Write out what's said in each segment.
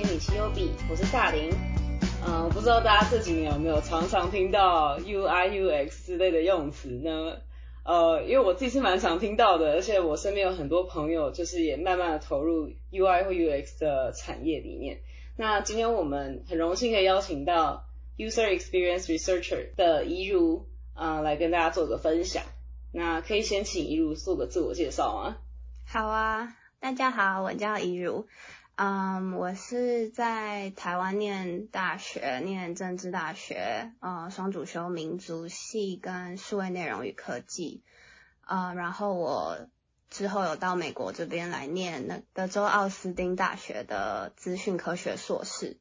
听米奇优比，我是大林。嗯，不知道大家这几年有没有常常听到 UI、UX 之类的用词呢？呃，因为我自己是蛮常听到的，而且我身边有很多朋友，就是也慢慢的投入 UI 或 UX 的产业里面。那今天我们很荣幸可以邀请到 User Experience Researcher 的怡如，啊，来跟大家做个分享。那可以先请怡如做个自我介绍吗？好啊，大家好，我叫怡如。嗯，我是在台湾念大学，念政治大学，呃，双主修民族系跟数位内容与科技，呃，然后我之后有到美国这边来念那德州奥斯汀大学的资讯科学硕士，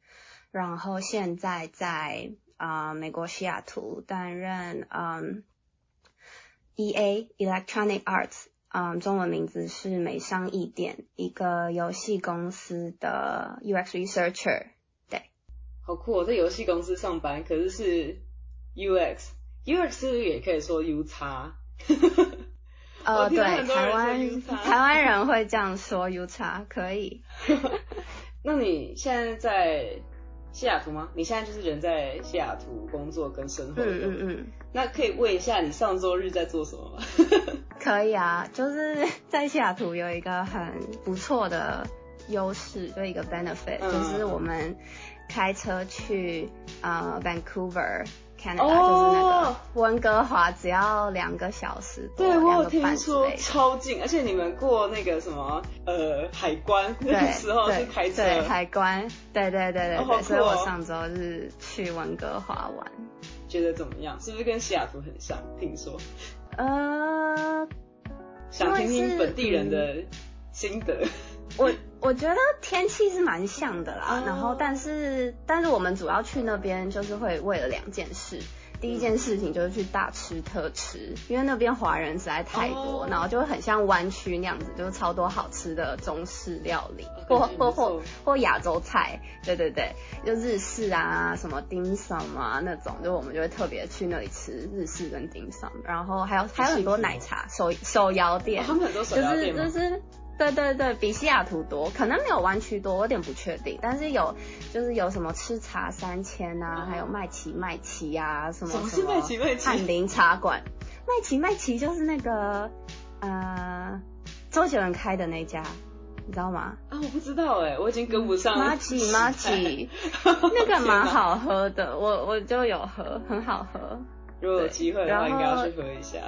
然后现在在啊美国西雅图担任嗯 E A Electronic Arts。嗯，中文名字是美商易点，一个游戏公司的 UX researcher。对，好酷哦，在游戏公司上班，可是是 UX，UX 是不是也可以说 U 叉？呃，对，台湾台湾人会这样说 U 叉，可以。那你现在在？西雅图吗？你现在就是人在西雅图工作跟生活。嗯嗯嗯。那可以问一下你上周日在做什么吗？可以啊，就是在西雅图有一个很不错的优势，就一个 benefit，就是我们开车去呃 Vancouver。Canada 就是那个温哥华，只要两个小时，对我有听说超近，而且你们过那个什么呃海关那个 时候是开车，对海关，对对对对对，所以我上周是去温哥华玩，觉得怎么样？是不是跟西雅图很像？听说，呃，想听听本地人的心得。我我觉得天气是蛮像的啦，然后但是但是我们主要去那边就是会为了两件事，第一件事情就是去大吃特吃，因为那边华人实在太多，然后就会很像湾区那样子，就是超多好吃的中式料理，或或或或亚洲菜，对对对，就日式啊，什么丁 m 啊那种，就我们就会特别去那里吃日式跟丁 m 然后还有还有很多奶茶手手摇店，他们很多手摇店就是就是。对对对，比西雅图多，可能没有湾区多，我有点不确定。但是有，就是有什么吃茶三千啊，还有麦奇麦奇啊，什么什么。什么是麦奇麦奇？翰林茶馆。麦奇麦奇就是那个呃，周杰伦开的那家，你知道吗？啊，我不知道哎，我已经跟不上。马奇马奇，那个蛮好喝的，我我就有喝，很好喝。如果有机会的话，应该要去喝一下。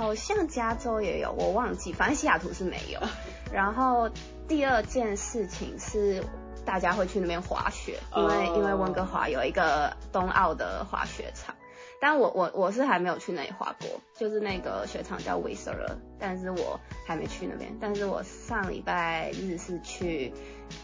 好像加州也有，我忘记，反正西雅图是没有。然后第二件事情是大家会去那边滑雪，因为因为温哥华有一个冬奥的滑雪场。但我我我是还没有去那里滑过，就是那个雪场叫 Whistler，但是我还没去那边。但是我上礼拜日是去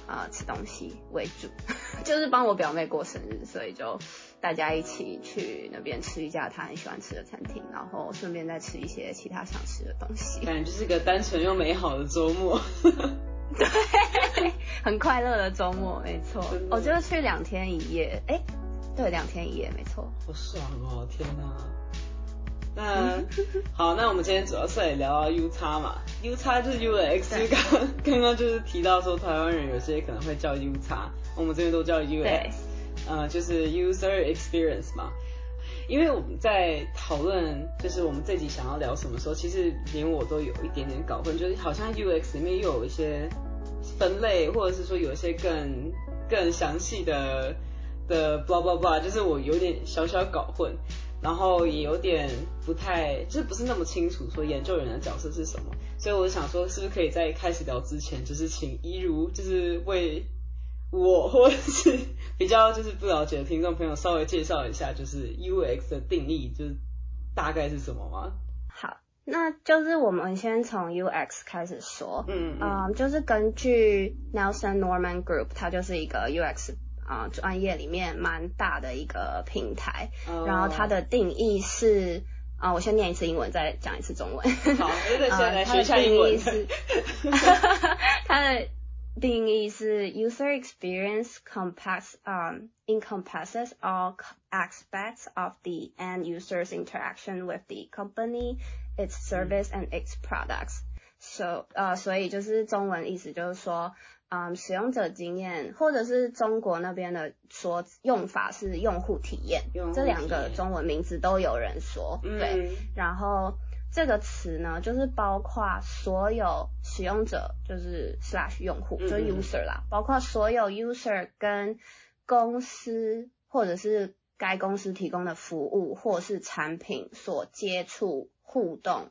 啊吃东西为主，就是帮我表妹过生日，所以就大家一起去那边吃一家他很喜欢吃的餐厅，然后顺便再吃一些其他想吃的东西。感觉就是个单纯又美好的周末。对，很快乐的周末，没错。我就去两天一夜，哎。对，两天一夜，没错。好爽哦，天哪！那 好，那我们今天主要是来聊 U 叉嘛，U 叉就是 U 的 X，刚刚刚就是提到说台湾人有些可能会叫 U 叉，我们这边都叫 UX，呃，就是 User Experience 嘛。因为我们在讨论就是我们这集想要聊什么时候，其实连我都有一点点搞混，就是好像 UX 里面又有一些分类，或者是说有一些更更详细的。的 blah blah blah，就是我有点小小搞混，然后也有点不太，就是不是那么清楚说研究员的角色是什么，所以我想说，是不是可以在开始聊之前，就是请一如就是为我或者是比较就是不了解的听众朋友稍微介绍一下，就是 UX 的定义就是大概是什么吗？好，那就是我们先从 UX 开始说，嗯嗯，就是根据 Nelson Norman Group，它就是一个 UX。啊，专业里面蛮大的一个平台，然后它的定义是啊，我先念一次英文，再讲一次中文。好，现在来学一下英文。它的 定义是 user experience compass um encompasses all aspects of the end user's interaction with the company, its service and its products. So 呃，所以就是中文意思就是说。 嗯，使用者经验，或者是中国那边的说用法是用户体验，这两个中文名字都有人说，对。然后 这个词呢，就是包括所有使用者，就是 slash 用户，就是 user 啦，包括所有 user 跟公司或者是该公司提供的服务或是产品所接触互动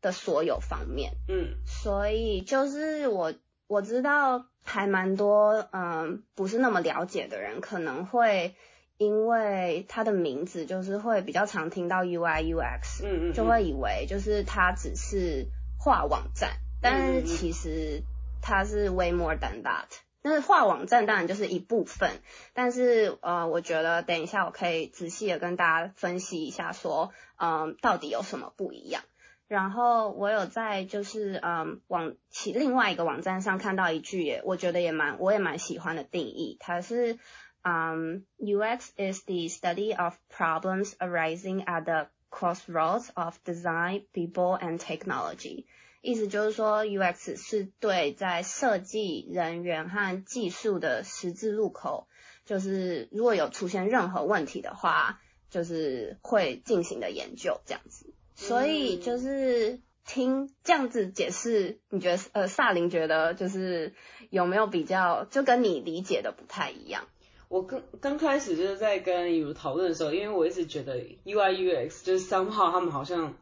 的所有方面。嗯，所以就是我。我知道还蛮多，嗯，不是那么了解的人，可能会因为它的名字就是会比较常听到 UI UX，嗯嗯，就会以为就是它只是画网站，但是其实它是 way more than that。但是画网站当然就是一部分，但是呃，我觉得等一下我可以仔细的跟大家分析一下，说嗯，到底有什么不一样。然后我有在就是嗯网其另外一个网站上看到一句，我觉得也蛮我也蛮喜欢的定义，它是 Um, UX is the study of problems arising at the crossroads of design, people and technology。意思就是说 UX 是对在设计人员和技术的十字路口，就是如果有出现任何问题的话，就是会进行的研究这样子。所以就是听这样子解释，你觉得呃，萨林觉得就是有没有比较，就跟你理解的不太一样？我刚刚开始就是在跟雨如讨论的时候，因为我一直觉得 UI UX 就是 somehow 他们好像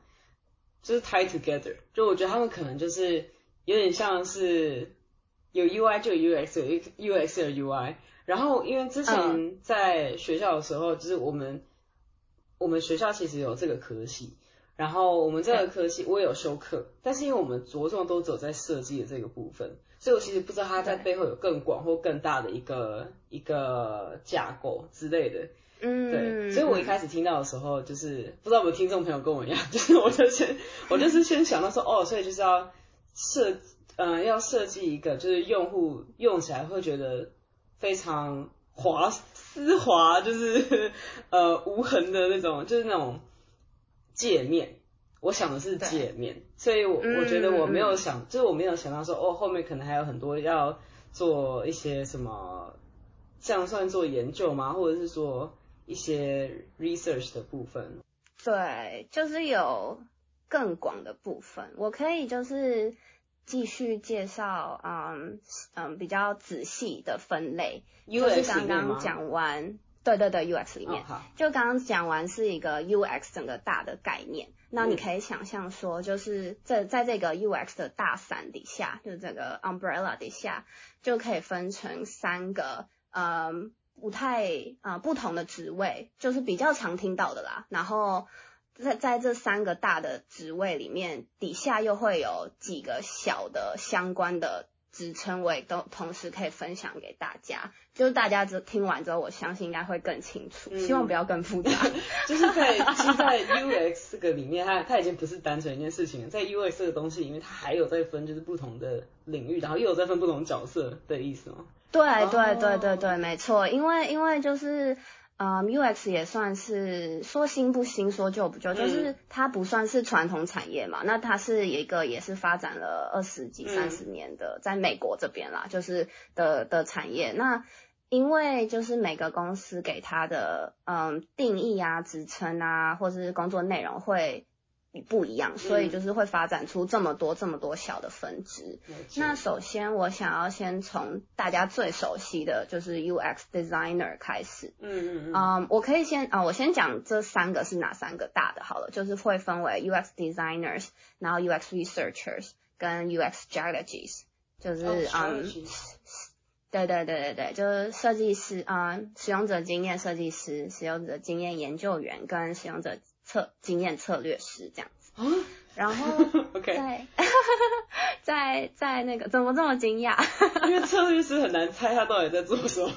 就是 tie together，就我觉得他们可能就是有点像是有 UI 就有 UX，有 UX 有 UI。然后因为之前在学校的时候，就是我们我们学校其实有这个科系。然后我们这个科系我也有修课，但是因为我们着重都走在设计的这个部分，所以我其实不知道它在背后有更广或更大的一个一个架构之类的。嗯，对，所以我一开始听到的时候，就是不知道有没有听众朋友跟我一样，就是我就是我就是先想到说，哦，所以就是要设，嗯，要设计一个就是用户用起来会觉得非常滑丝滑，就是呃无痕的那种，就是那种。界面，我想的是界面，所以我我觉得我没有想，就是我没有想到说，哦，后面可能还有很多要做一些什么，这样算做研究吗？或者是说一些 research 的部分？对，就是有更广的部分，我可以就是继续介绍，嗯嗯，比较仔细的分类，就是刚刚讲完。对对对，UX 里面，就刚刚讲完是一个 UX 整个大的概念，那你可以想象说，就是在在这个 UX 的大伞底下，就是这个 umbrella 底下，就可以分成三个，嗯，不太啊不同的职位，就是比较常听到的啦。然后在在这三个大的职位里面，底下又会有几个小的相关的。职称我也都同时可以分享给大家，就是大家这听完之后，我相信应该会更清楚，希望不要更复杂。就是在在 UX 这个里面，它它已经不是单纯一件事情了，在 UX 这个东西里面，它还有在分就是不同的领域，然后又有在分不同角色的意思吗？对对对对对，没错，因为因为就是。嗯，UX 也算是说新不新，说旧不旧，就是它不算是传统产业嘛。那它是一个也是发展了二十几、三十年的，在美国这边啦，就是的的产业。那因为就是每个公司给它的嗯定义啊、职称啊，或者是工作内容会。不一样，所以就是会发展出这么多这么多小的分支。那首先我想要先从大家最熟悉的就是 UX designer 开始。嗯嗯嗯。我可以先啊，我先讲这三个是哪三个大的好了，就是会分为 UX designers，然后 UX researchers 跟 UX strategies，就是嗯，对对对对对，就是设计师啊，使用者经验设计师、使用者经验研究员跟使用者。策经验策略师这样子，然后 在 在在那个怎么这么惊讶？因为策略师很难猜他到底在做什么。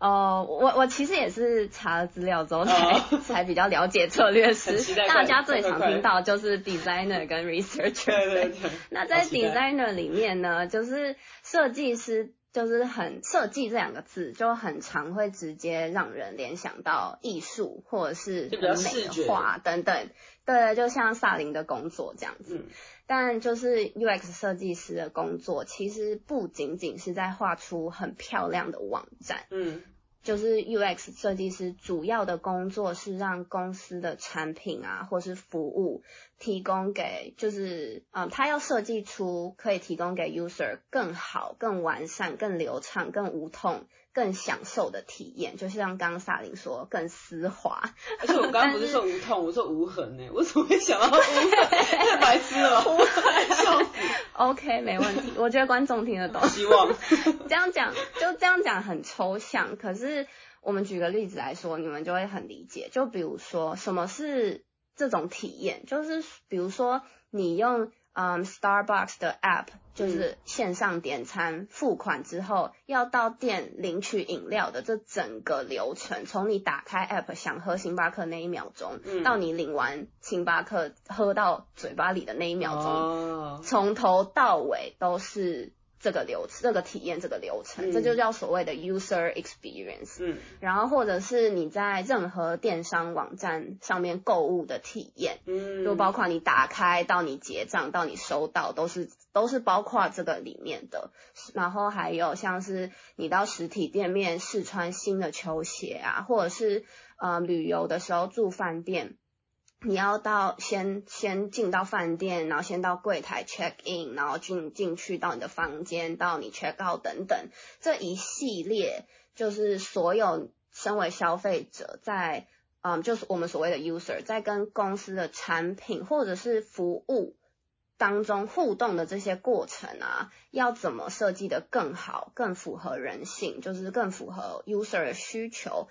哦，我我其实也是查了资料之后才才比较了解策略师。大家最常听到就是 designer 跟 researcher。对对对。那在 designer 里面呢，就是设计师就是很设计这两个字，就很常会直接让人联想到艺术或者是很美的画等等。对，就像萨林的工作这样子。但就是 UX 设计师的工作，其实不仅仅是在画出很漂亮的网站。嗯。就是 UX 设计师主要的工作是让公司的产品啊，或是服务提供给，就是嗯，他要设计出可以提供给 user 更好、更完善、更流畅、更无痛。更享受的体验，就像刚刚萨琳说，更丝滑。而且我刚刚不 是说无痛，我说无痕呢？我怎么会想到无痕？太白痴了，无痕，笑死。OK，没问题，我觉得观众听得懂。希望这样讲，就这样讲很抽象，可是我们举个例子来说，你们就会很理解。就比如说，什么是这种体验？就是比如说，你用。嗯，Starbucks 的 App 就是线上点餐付款之后，要到店领取饮料的这整个流程，从你打开 App 想喝星巴克那一秒钟，到你领完星巴克喝到嘴巴里的那一秒钟，从头到尾都是。这个流这个体验这个流程，这就叫所谓的 user experience。嗯，然后或者是你在任何电商网站上面购物的体验，嗯，就包括你打开到你结账到你收到，都是都是包括这个里面的。然后还有像是你到实体店面试穿新的球鞋啊，或者是呃旅游的时候住饭店。你要到先先进到饭店，然后先到柜台 check in，然后进进去到你的房间，到你 check out 等等，这一系列就是所有身为消费者在，嗯，就是我们所谓的 user 在跟公司的产品或者是服务当中互动的这些过程啊，要怎么设计的更好，更符合人性，就是更符合 user 的需求。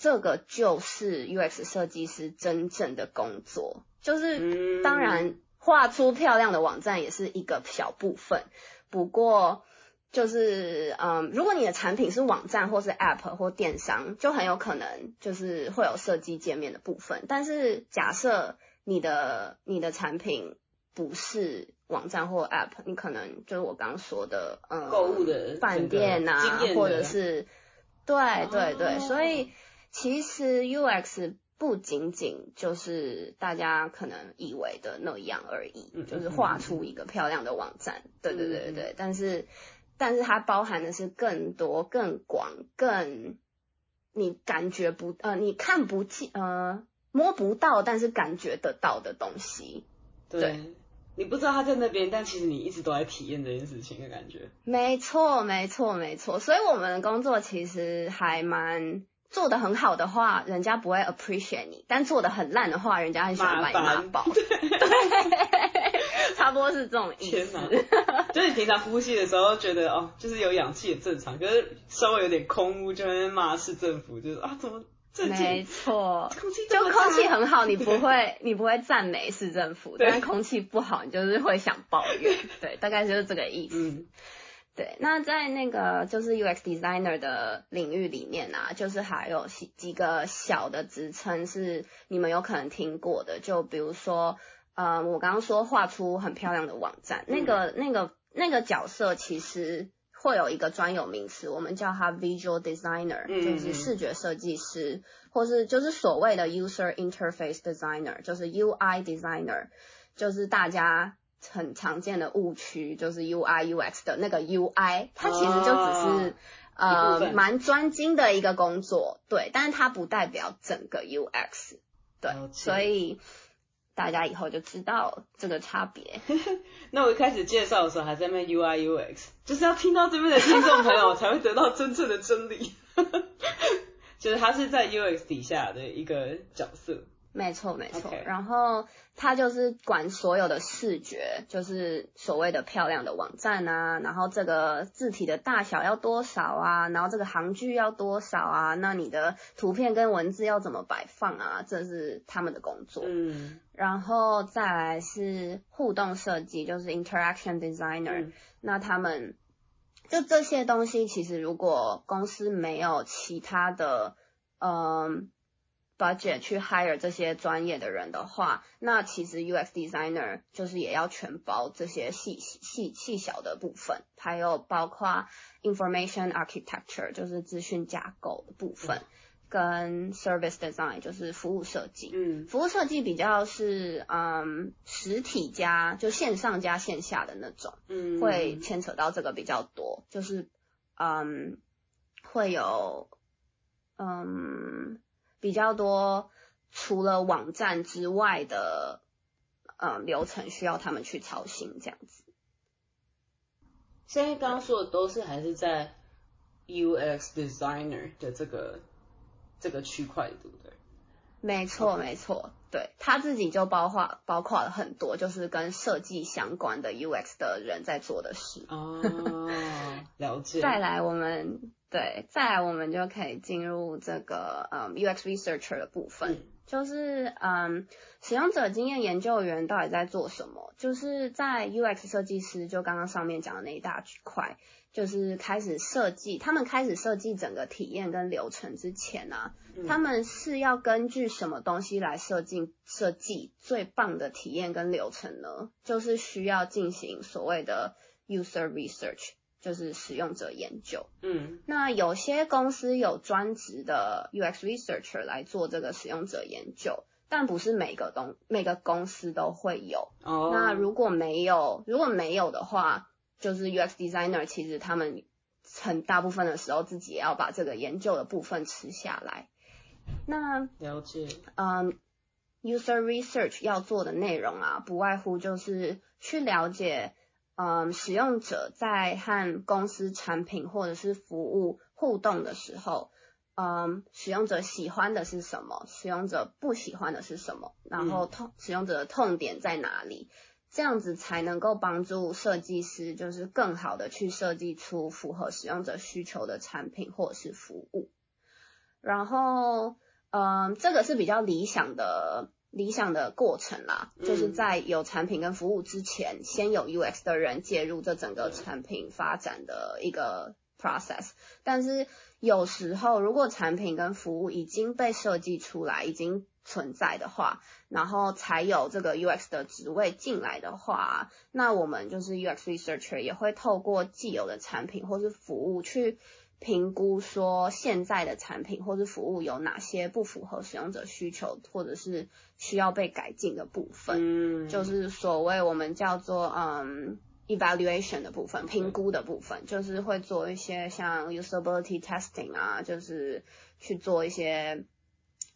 这个就是 UX 设计师真正的工作，就是当然画出漂亮的网站也是一个小部分，不过就是嗯，如果你的产品是网站或是 App 或电商，就很有可能就是会有设计界面的部分。但是假设你的你的产品不是网站或 App，你可能就是我刚说的嗯，购物的饭店啊，或者是对对对，所以。其实 UX 不仅仅就是大家可能以为的那样而已，就是画出一个漂亮的网站，对对对对对。但是，但是它包含的是更多、更广、更你感觉不呃，你看不见呃，摸不到，但是感觉得到的东西。对，你不知道他在那边，但其实你一直都在体验这件事情的感觉。没错，没错，没错。所以我们的工作其实还蛮。做的很好的话，人家不会 appreciate 你；但做的很烂的话，人家很喜欢把你骂爆。对，差不多是这种意思。就是你平常呼吸的时候觉得哦，就是有氧气也正常，可是稍微有点空污就会骂市政府，就是啊怎么？没错，就空气很好，你不会 你不会赞美市政府；但空气不好，你就是会想抱怨。对，大概就是这个意思。对，那在那个就是 UX designer 的领域里面啊，就是还有几几个小的职称是你们有可能听过的，就比如说，呃，我刚刚说画出很漂亮的网站，那个那个那个角色其实会有一个专有名词，我们叫它 visual designer，就是视觉设计师，或是就是所谓的 user interface designer，就是 UI designer，就是大家。很常见的误区就是 U I U X 的那个 U I，它其实就只是呃蛮专精的一个工作，对，但是它不代表整个 U X，对，所以大家以后就知道这个差别。那我一开始介绍的时候还在那 U I U X，就是要听到这边的听众朋友 才会得到真正的真理，就是他是在 U X 底下的一个角色。没错，没错。然后他就是管所有的视觉，就是所谓的漂亮的网站啊。然后这个字体的大小要多少啊？然后这个行距要多少啊？那你的图片跟文字要怎么摆放啊？这是他们的工作。嗯。然后再来是互动设计，就是 interaction designer。那他们就这些东西，其实如果公司没有其他的，嗯。Budget 去 hire 这些专业的人的话，那其实 UX designer 就是也要全包这些细细细小的部分，还有包括 information architecture 就是资讯架构的部分，跟 service design 就是服务设计。嗯服务设计比较是嗯实体加就线上加线下的那种。嗯，会牵扯到这个比较多，就是嗯会有嗯比较多除了网站之外的呃流程需要他们去操心这样子。现在刚刚说的都是还是在 UX designer 的这个这个区块，对不对？没错，没错，对他自己就包括包括了很多就是跟设计相关的 UX 的人在做的事。哦，了解。再来，我们对，再来我们就可以进入这个嗯 UX researcher 的部分，嗯就是嗯使用者经验研究员到底在做什么？就是在 UX 设计师，就刚刚上面讲的那一大块，就是开始设计，他们开始设计整个体验跟流程之前啊，嗯他们是要根据什么东西来设计设计最棒的体验跟流程呢？就是需要进行所谓的 user research，就是使用者研究。嗯那有些公司有专职的 UX researcher 来做这个使用者研究，但不是每个东每个公司都会有。哦，那如果没有，如果没有的话，就是 UX designer 其实他们很大部分的时候自己也要把这个研究的部分吃下来。那了解。嗯，user research 要做的内容啊，不外乎就是去了解，嗯，使用者在和公司产品或者是服务互动的时候，嗯，使用者喜欢的是什么，使用者不喜欢的是什么，然后痛使用者的痛点在哪里，这样子才能够帮助设计师就是更好的去设计出符合使用者需求的产品或者是服务。然后，嗯，这个是比较理想的理想的过程啦，嗯就是在有产品跟服务之前，先有 UX 的人介入这整个对产品发展的一个 process。但是有时候，如果产品跟服务已经被设计出来，已经存在的话，然后才有这个 UX 的职位进来的话，那我们就是 UX researcher 也会透过既有的产品或是服务去评估说现在的产品或是服务有哪些不符合使用者需求，或者是需要被改进的部分，嗯，就是所谓我们叫做嗯。evaluation 的部分，评估的部分，就是会做一些像 usability testing 啊，就是去做一些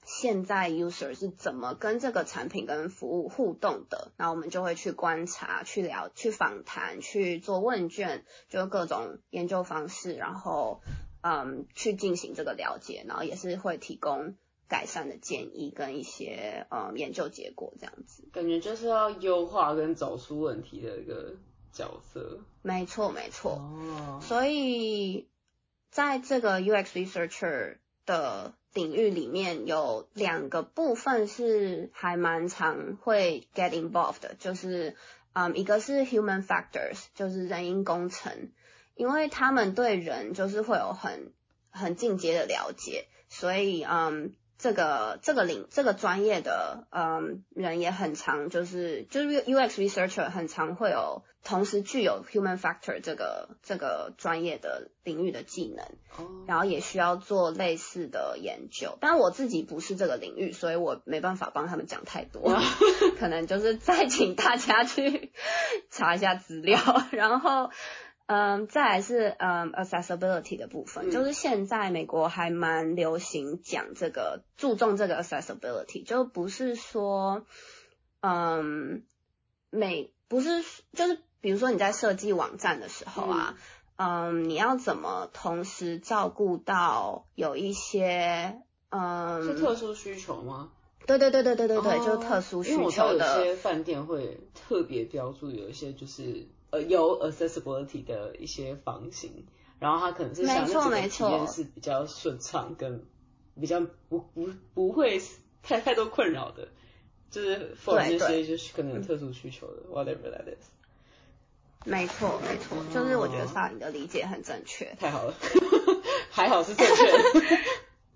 现在 user 是怎么跟这个产品跟服务互动的，那我们就会去观察、去聊、去访谈、去做问卷，就各种研究方式，然后嗯去进行这个了解，然后也是会提供改善的建议跟一些嗯研究结果这样子。感觉就是要优化跟找出问题的一个角色。没错，没错。哦，所以在这个 UX researcher 的领域里面，有两个部分是还蛮常会 get involved 的，就是嗯，一个是 human factors，就是人因工程，因为他们对人就是会有很很进阶的了解，所以嗯。这个这个领这个专业的嗯人也很常就是就是 UX researcher 很常会有同时具有 human factor 这个这个专业的领域的技能，哦，然后也需要做类似的研究。但我自己不是这个领域，所以我没办法帮他们讲太多，可能就是再请大家去查一下资料，然后。嗯，再来是嗯 accessibility 的部分，嗯就是现在美国还蛮流行讲这个，注重这个 accessibility，就不是说嗯每不是就是比如说你在设计网站的时候啊，嗯你要怎么同时照顾到有一些嗯是特殊需求吗？对对对对对对对，哦就是特殊需因为我知道有求的，些饭店会特别标注有一些就是呃有 accessibility 的一些房型，然后他可能是想让整个体验是比较顺畅跟比较不不不会太太多困扰的，就是 for 些就是可能有特殊需求的 whatever that is，没错没错，就是我觉得萨你的理解很正确。太好了，还好是正确的，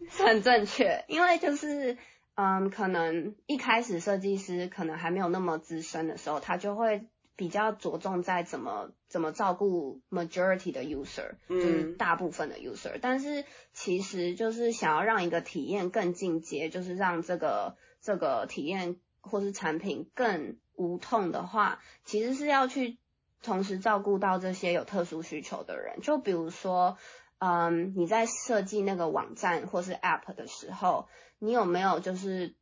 很正确，因为就是嗯，可能一开始设计师可能还没有那么资深的时候，他就会比较着重在怎么怎么照顾 majority 的 user，就是大部分的 user。但是其实就是想要让一个体验更进阶，就是让这个这个体验或是产品更无痛的话，其实是要去同时照顾到这些有特殊需求的人。就比如说，嗯，你在设计那个网站或是 app 的时候，你有没有就是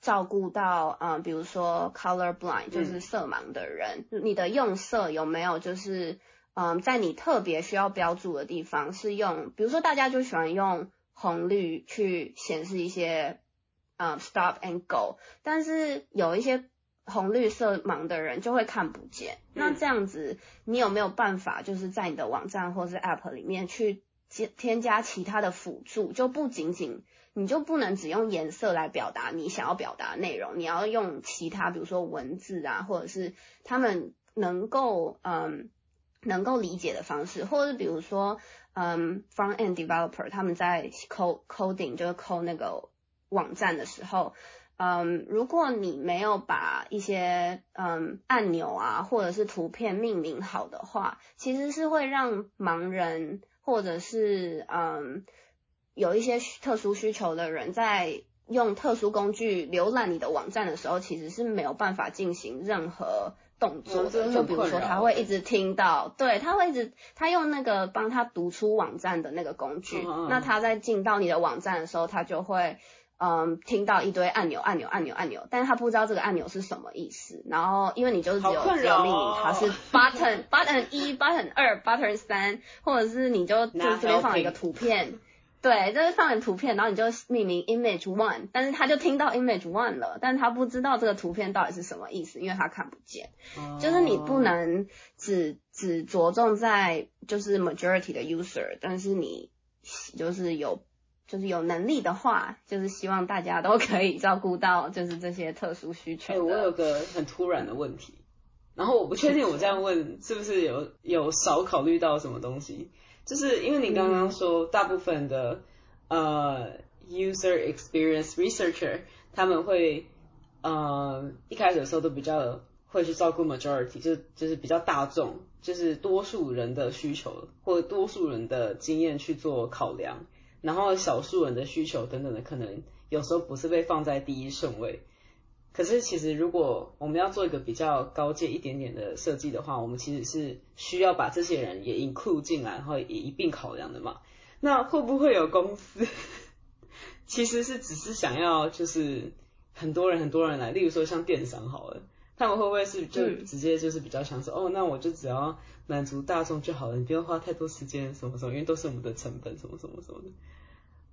照顾到，嗯，比如说 color blind 就是色盲的人，你的用色有没有就是，嗯，在你特别需要标注的地方是用，比如说大家就喜欢用红绿去显示一些，嗯，stop and go，但是有一些红绿色盲的人就会看不见，那这样子你有没有办法就是在你的网站或是 app 里面去添添加其他的辅助，就不仅仅。你就不能只用颜色来表达你想要表达的内容，你要用其他，比如说文字啊，或者是他们能够嗯能够理解的方式，或者是比如说嗯 front end developer 他们在 code coding 就是 code 那个网站的时候，嗯，如果你没有把一些嗯按钮啊或者是图片命名好的话，其实是会让盲人或者是嗯。有一些特殊需求的人在用特殊工具浏览你的网站的时候，其实是没有办法进行任何动作的。就比如说，他会一直听到，对他会一直他用那个帮他读出网站的那个工具，那他在进到你的网站的时候，他就会嗯听到一堆按钮、按钮、按钮、按钮，但是他不知道这个按钮是什么意思。然后因为你就是只有只有命令它是 button button 一 button 二 button 三，或者是你就就这边放一个图片。对，就是放点图片，然后你就命名 image one，但是他就听到 image one 了，但是他不知道这个图片到底是什么意思，因为他看不见。就是你不能只只着重在就是 majority 的 user，但是你就是有就是有能力的话，就是希望大家都可以照顾到就是这些特殊需求。哎，我有个很突然的问题，然后我不确定我这样问是不是有有少考虑到什么东西。就是因为你刚刚说，大部分的呃 user experience researcher 他们会呃一开始的时候都比较会去照顾 majority，就就是比较大众，就是多数人的需求或多数人的经验去做考量，然后少数人的需求等等的，可能有时候不是被放在第一顺位。可是其实，如果我们要做一个比较高阶一点点的设计的话，我们其实是需要把这些人也 include 进来，然后也一并考量的嘛。那会不会有公司 其实是只是想要就是很多人很多人来，例如说像电商好了，他们会不会是就直接就是比较想说，哦，那我就只要满足大众就好了，你不用花太多时间什么什么，因为都是我们的成本什么什么什么的。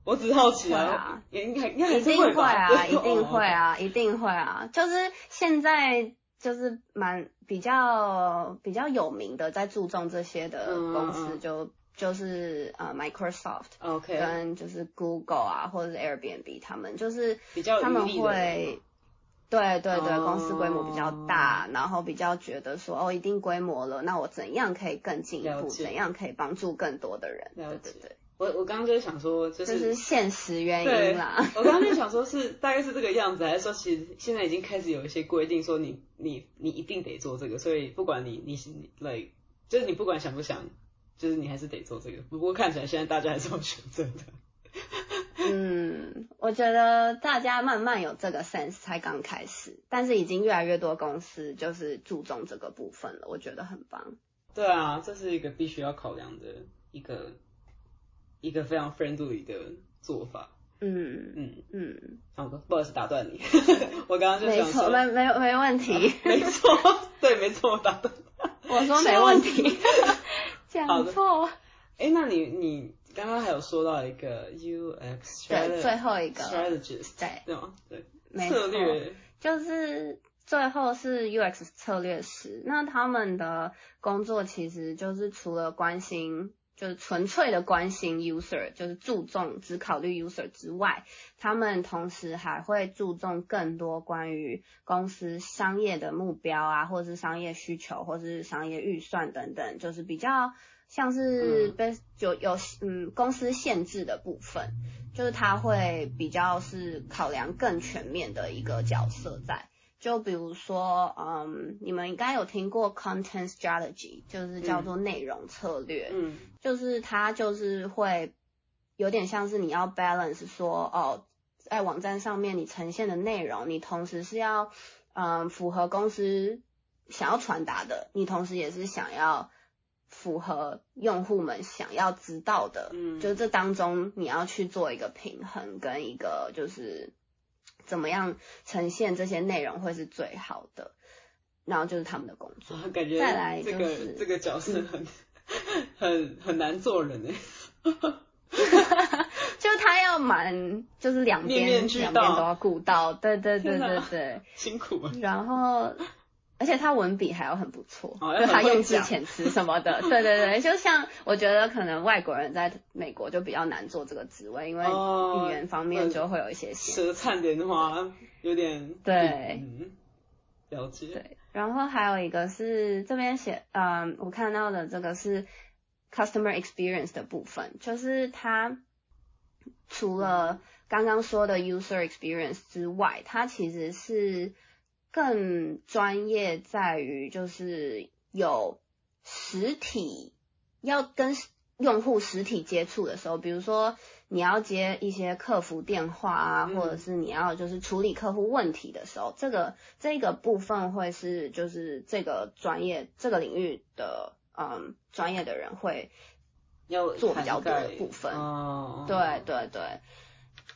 我只是好奇啊，应该应该一定会啊，一定会啊，一定会啊。就是现在就是蛮比较比较有名的，在注重这些的公司，就就是呃 Microsoft，OK，跟就是 Google 啊，或者是 Airbnb，他们就是比较他们会，对对对，公司规模比较大，然后比较觉得说哦，一定规模了，那我怎样可以更进一步，怎样可以帮助更多的人？对对对。我我刚刚就是想说，就是这是现实原因啦。我刚刚就想说，是大概是这个样子，还是说其实现在已经开始有一些规定，说你你你一定得做这个，所以不管你你你 like，就是你不管想不想，就是你还是得做这个。不过看起来现在大家还是有选择的。嗯，我觉得大家慢慢有这个 sense 才刚开始，但是已经越来越多公司就是注重这个部分了，我觉得很棒。对啊，这是一个必须要考量的一个。一个非常 friendly 的做法。嗯嗯嗯。好，不好意思打断你，我刚刚就想说，没没没问题，没错，对，没错，打断。我说 没问题。讲错。哎，那你你刚刚还有说到一个 UX 对最后一个 strategist 对对吗？对，策略就是最后是 UX 策略师，那他们的工作其实就是除了关心。就是纯粹的关心 user，就是注重只考虑 user 之外，他们同时还会注重更多关于公司商业的目标啊，或者是商业需求，或者是商业预算等等，就是比较像是被就有嗯公司限制的部分，就是他会比较是考量更全面的一个角色在。就比如说，嗯，你们应该有听过 content strategy，就是叫做内容策略，嗯，就是它就是会有点像是你要 balance 说，哦，在网站上面你呈现的内容，你同时是要，嗯，符合公司想要传达的，你同时也是想要符合用户们想要知道的，嗯，就这当中你要去做一个平衡跟一个就是。怎么样呈现这些内容会是最好的？然后就是他们的工作。感觉再来这个这个角色很 很很难做人哎。就他要蛮就是两边两边都要顾到，对对对对对，辛苦。然后。而且他文笔还要很不错，就他用字遣词什么的，对对对，就像我觉得可能外国人在美国就比较难做这个职位，因为语言方面就会有一些舌灿莲花，有点对，嗯了解。对，然后还有一个是这边写，嗯，我看到的这个是 customer experience 的部分，就是它除了刚刚说的 user experience 之外，它其实是。更专业在于就是有实体要跟用户实体接触的时候，比如说你要接一些客服电话啊，或者是你要就是处理客户问题的时候，这个这个部分会是就是这个专业这个领域的嗯专业的人会要做比较多的部分。哦，对对对，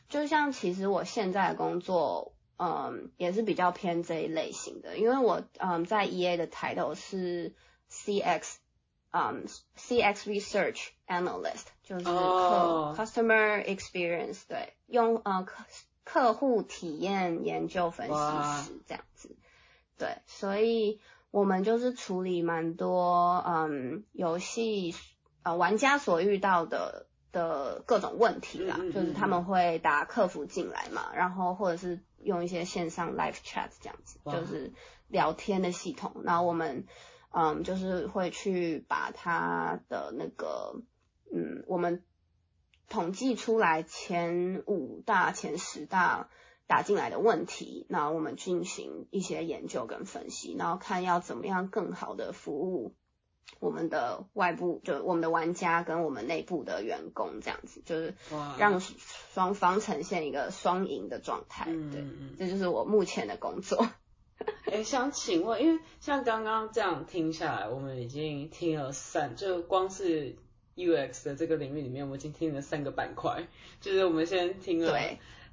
就像其实我现在工作。嗯，也是比较偏这一类型的，因为我嗯在 E A 的 title 是 C X，嗯 C X Research Analyst，就是客 Customer Experience，对，用呃客客户体验研究分析师这样子，对，所以我们就是处理蛮多嗯游戏呃玩家所遇到的的各种问题啦，就是他们会打客服进来嘛，然后或者是。用一些线上 live chat 这样子，就是聊天的系统。然后我们，嗯，就是会去把他的那个，嗯，我们统计出来前五大、前十大打进来的问题，然后我们进行一些研究跟分析，然后看要怎么样更好的服务。我们的外部就我们的玩家跟我们内部的员工这样子，就是让双方呈现一个双赢的状态。对，这就是我目前的工作。哎，想请问，因为像刚刚这样听下来，我们已经听了三，就光是 UX 的这个领域里面，我们已经听了三个板块。就是我们先听了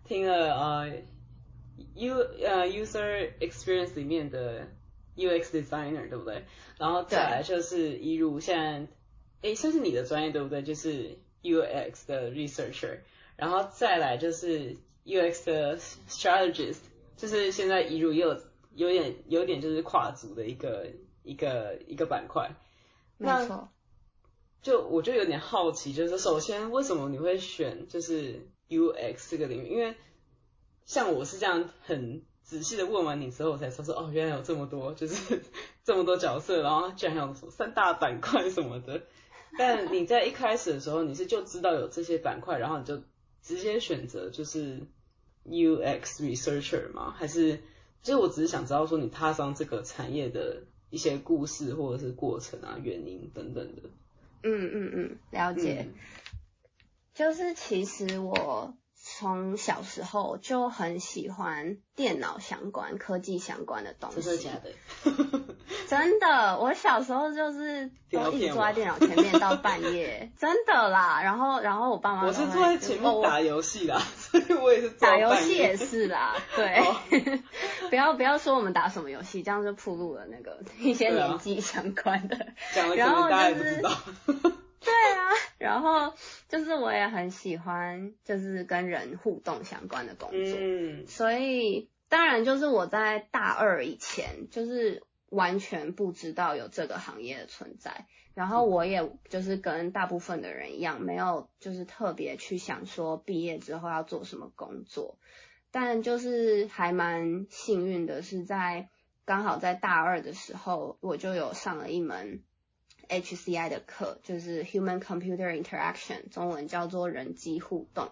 听了呃 U 呃 User Experience 里面的。UX designer 对不对？然后再来就是一如现在，诶，算是你的专业对不对？就是 UX 的 researcher，然后再来就是 UX 的 strategist，就是现在一如也有有点有点就是跨组的一个一个一个板块。没错。就我就有点好奇，就是首先为什么你会选就是 UX 这个领域？因为像我是这样很。仔细的问完你之后，我才说说哦，原来有这么多，就是 这么多角色，然后居然还有什么三大板块什么的。但你在一开始的时候，你是就知道有这些板块，然后你就直接选择就是 UX researcher 吗？还是就是我只是想知道说你踏上这个产业的一些故事或者是过程啊、原因等等的。嗯嗯嗯，了解。就是其实我。从小时候就很喜欢电脑相关、科技相关的东西。真的假的？真的，我小时候就是都一直坐在电脑前面到半夜，真的啦。然后，然后我爸妈我是坐在前面打游戏啦，所以我也是打游戏也是啦。对，不要不要说我们打什么游戏，这样就暴露了那个一些年纪相关的。讲了可能大家也不知道。对啊，然后就是我也很喜欢，就是跟人互动相关的工作。嗯，所以当然就是我在大二以前，就是完全不知道有这个行业的存在。然后我也就是跟大部分的人一样，没有就是特别去想说毕业之后要做什么工作。但就是还蛮幸运的，是在刚好在大二的时候，我就有上了一门 HCI 的课，就是 Human Computer Interaction，中文叫做人机互动，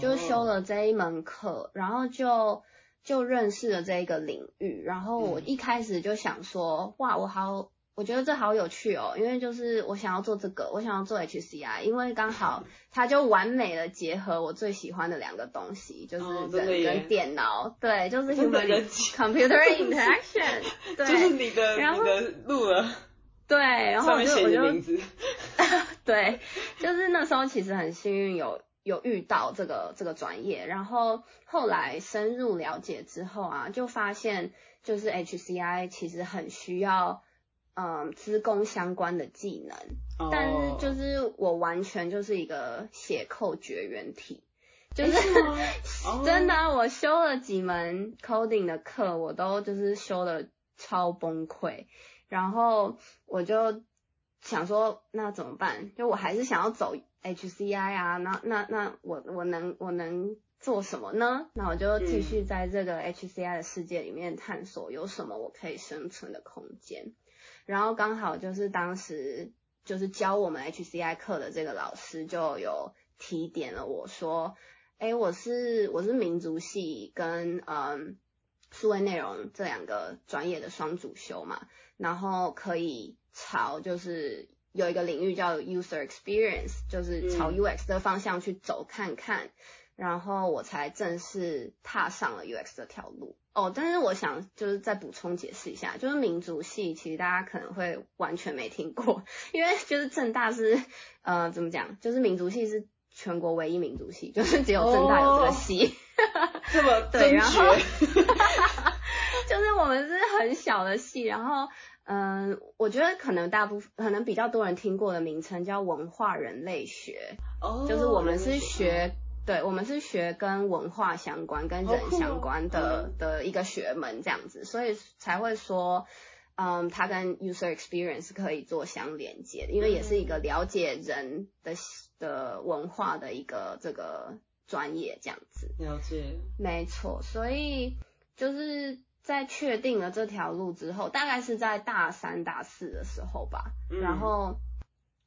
就修了这一门课，然后就就认识了这一个领域。然后我一开始就想说，哇，我好。我觉得这好有趣哦，因为就是我想要做这个，我想要做 HCI，因为刚好它就完美的结合我最喜欢的两个东西，就是人跟电脑，对，就是 human computer interaction，对，就是你的你的路了，对，然后我就我就，对，就是那时候其实很幸运有有遇到这个这个专业，然后后来深入了解之后啊，就发现就是 HCI 其实很需要。嗯，资工相关的技能，但是就是我完全就是一个写扣绝缘体，就是 真的，我修了几门 coding 的课，我都就是修的超崩溃，然后我就想说，那怎么办？就我还是想要走 HCI 啊，那那那我我能我能做什么呢？那我就继续在这个 HCI 的世界里面探索，有什么我可以生存的空间。然后刚好就是当时就是教我们 HCI 课的这个老师就有提点了我说，哎，我是我是民族系跟嗯数位内容这两个专业的双主修嘛，然后可以朝就是有一个领域叫 user experience，就是朝 UX 的方向去走看看。然后我才正式踏上了 UX 这条路哦。但是我想就是再补充解释一下，就是民族系其实大家可能会完全没听过，因为就是正大是呃怎么讲，就是民族系是全国唯一民族系，就是只有正大有这个系，这么对，然后 就是我们是很小的系，然后嗯，我觉得可能大部分可能比较多人听过的名称叫文化人类学，哦，就是我们是学。对，我们是学跟文化相关、跟人相关的的一个学门这样子，所以才会说，嗯，它跟 user experience 可以做相连接，因为也是一个了解人的的文化的一个这个专业这样子。了解。没错，所以就是在确定了这条路之后，大概是在大三、大四的时候吧，然后。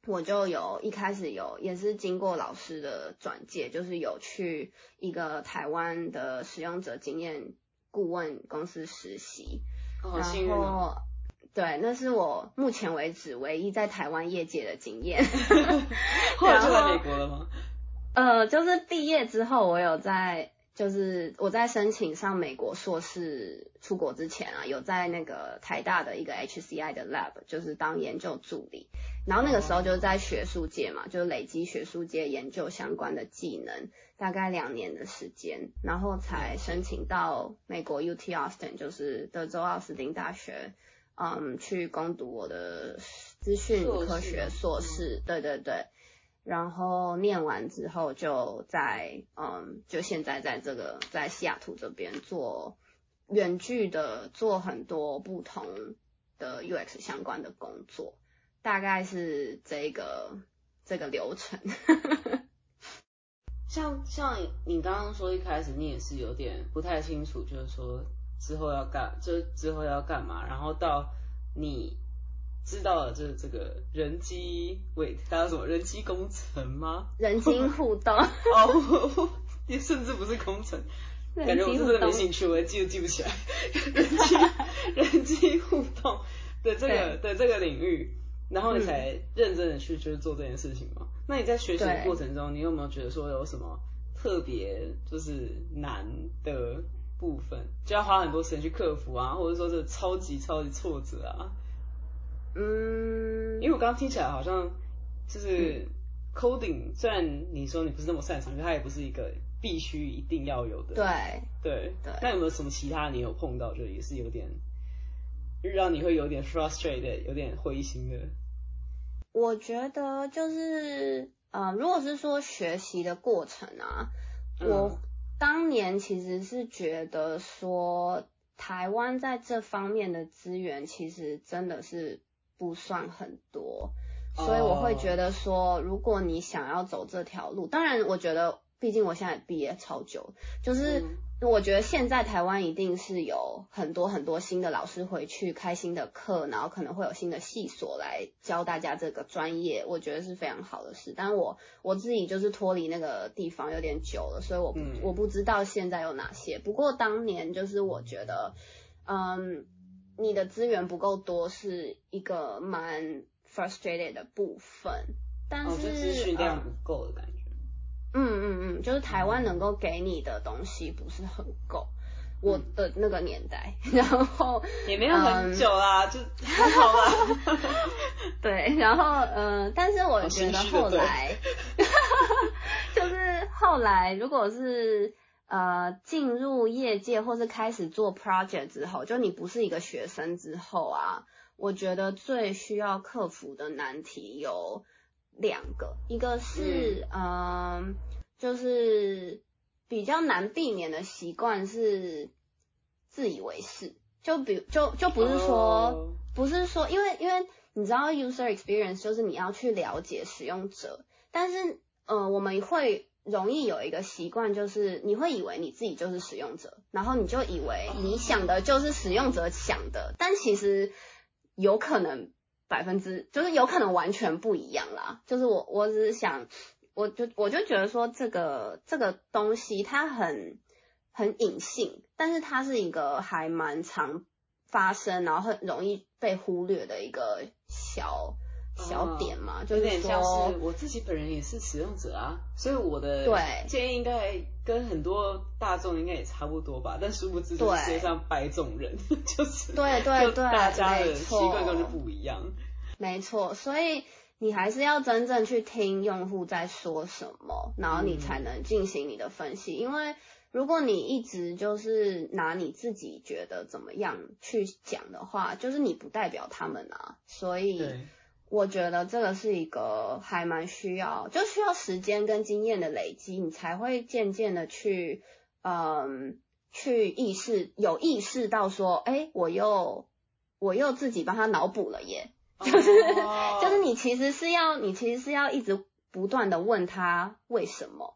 我就有一开始有也是经过老师的转介，就是有去一个台湾的使用者经验顾问公司实习，然后对，那是我目前为止唯一在台湾业界的经验。后来就在美国了吗？呃，就是毕业之后，我有在。就是我在申请上美国硕士出国之前啊，有在那个台大的一个 HCI 的 lab，就是当研究助理。然后那个时候就是在学术界嘛，就是累积学术界研究相关的技能，大概两年的时间，然后才申请到美国 UT Austin，就是德州奥斯汀大学，嗯，去攻读我的资讯科学硕士。对对对。然后念完之后，就在嗯，就现在在这个在西雅图这边做远距的，做很多不同的 UX 相关的工作，大概是这个这个流程。像像你刚刚说一开始你也是有点不太清楚，就是说之后要干，就之后要干嘛，然后到你。知道了，就是这个人机，喂，它叫什么？人机工程吗？人机互动。哦，也甚至不是工程，感觉我真的没兴趣，我记都记不起来。人机 人机互动的这个的这个领域，然后你才认真的去就是做这件事情吗？那你在学习的过程中，你有没有觉得说有什么特别就是难的部分，就要花很多时间去克服啊，或者说是超级超级挫折啊？嗯，因为我刚刚听起来好像就是 coding，虽然你说你不是那么擅长，可它也不是一个必须一定要有的。对对对。那有没有什么其他你有碰到，就也是有点让你会有点 frustrated，有点灰心的？我觉得就是，呃，如果是说学习的过程啊，我当年其实是觉得说。台湾在这方面的资源其实真的是不算很多，所以我会觉得说，如果你想要走这条路，当然我觉得，毕竟我现在毕业超久，就是我觉得现在台湾一定是有很多很多新的老师回去开新的课，然后可能会有新的系所来教大家这个专业，我觉得是非常好的事。但我我自己就是脱离那个地方有点久了，所以我不我不知道现在有哪些。不过当年就是我觉得。嗯，你的资源不够多是一个蛮 frustrated 的部分，但是资讯量不够的感觉。嗯嗯嗯，就是台湾能够给你的东西不是很够，我的那个年代，然后 也没有很久啦，就还好啦。对，然后嗯，但是我觉得后来，就是后来如果是。呃，进入业界或是开始做 project 之后，就你不是一个学生之后啊，我觉得最需要克服的难题有两个，一个是嗯，就是比较难避免的习惯是自以为是，就比就就不是说不是说，因为因为你知道 user experience 就是你要去了解使用者，但是呃我们会。容易有一个习惯，就是你会以为你自己就是使用者，然后你就以为你想的就是使用者想的，但其实有可能百分之就是有可能完全不一样啦。就是我我只是想，我就我就觉得说这个这个东西它很很隐性，但是它是一个还蛮常发生，然后很容易被忽略的一个小。小点嘛，就有点像是我自己本人也是使用者啊，所以我的建议应该跟很多大众应该也差不多吧。但殊不知，世界上百种人，就是对对对，大家的习惯根本就不一样。没错，所以你还是要真正去听用户在说什么，然后你才能进行你的分析。因为如果你一直就是拿你自己觉得怎么样去讲的话，就是你不代表他们啊，所以。我觉得这个是一个还蛮需要，就需要时间跟经验的累积，你才会渐渐的去，嗯，去意识有意识到说，哎，我又我又自己帮他脑补了耶，就是就是你其实是要你其实是要一直不断的问他为什么，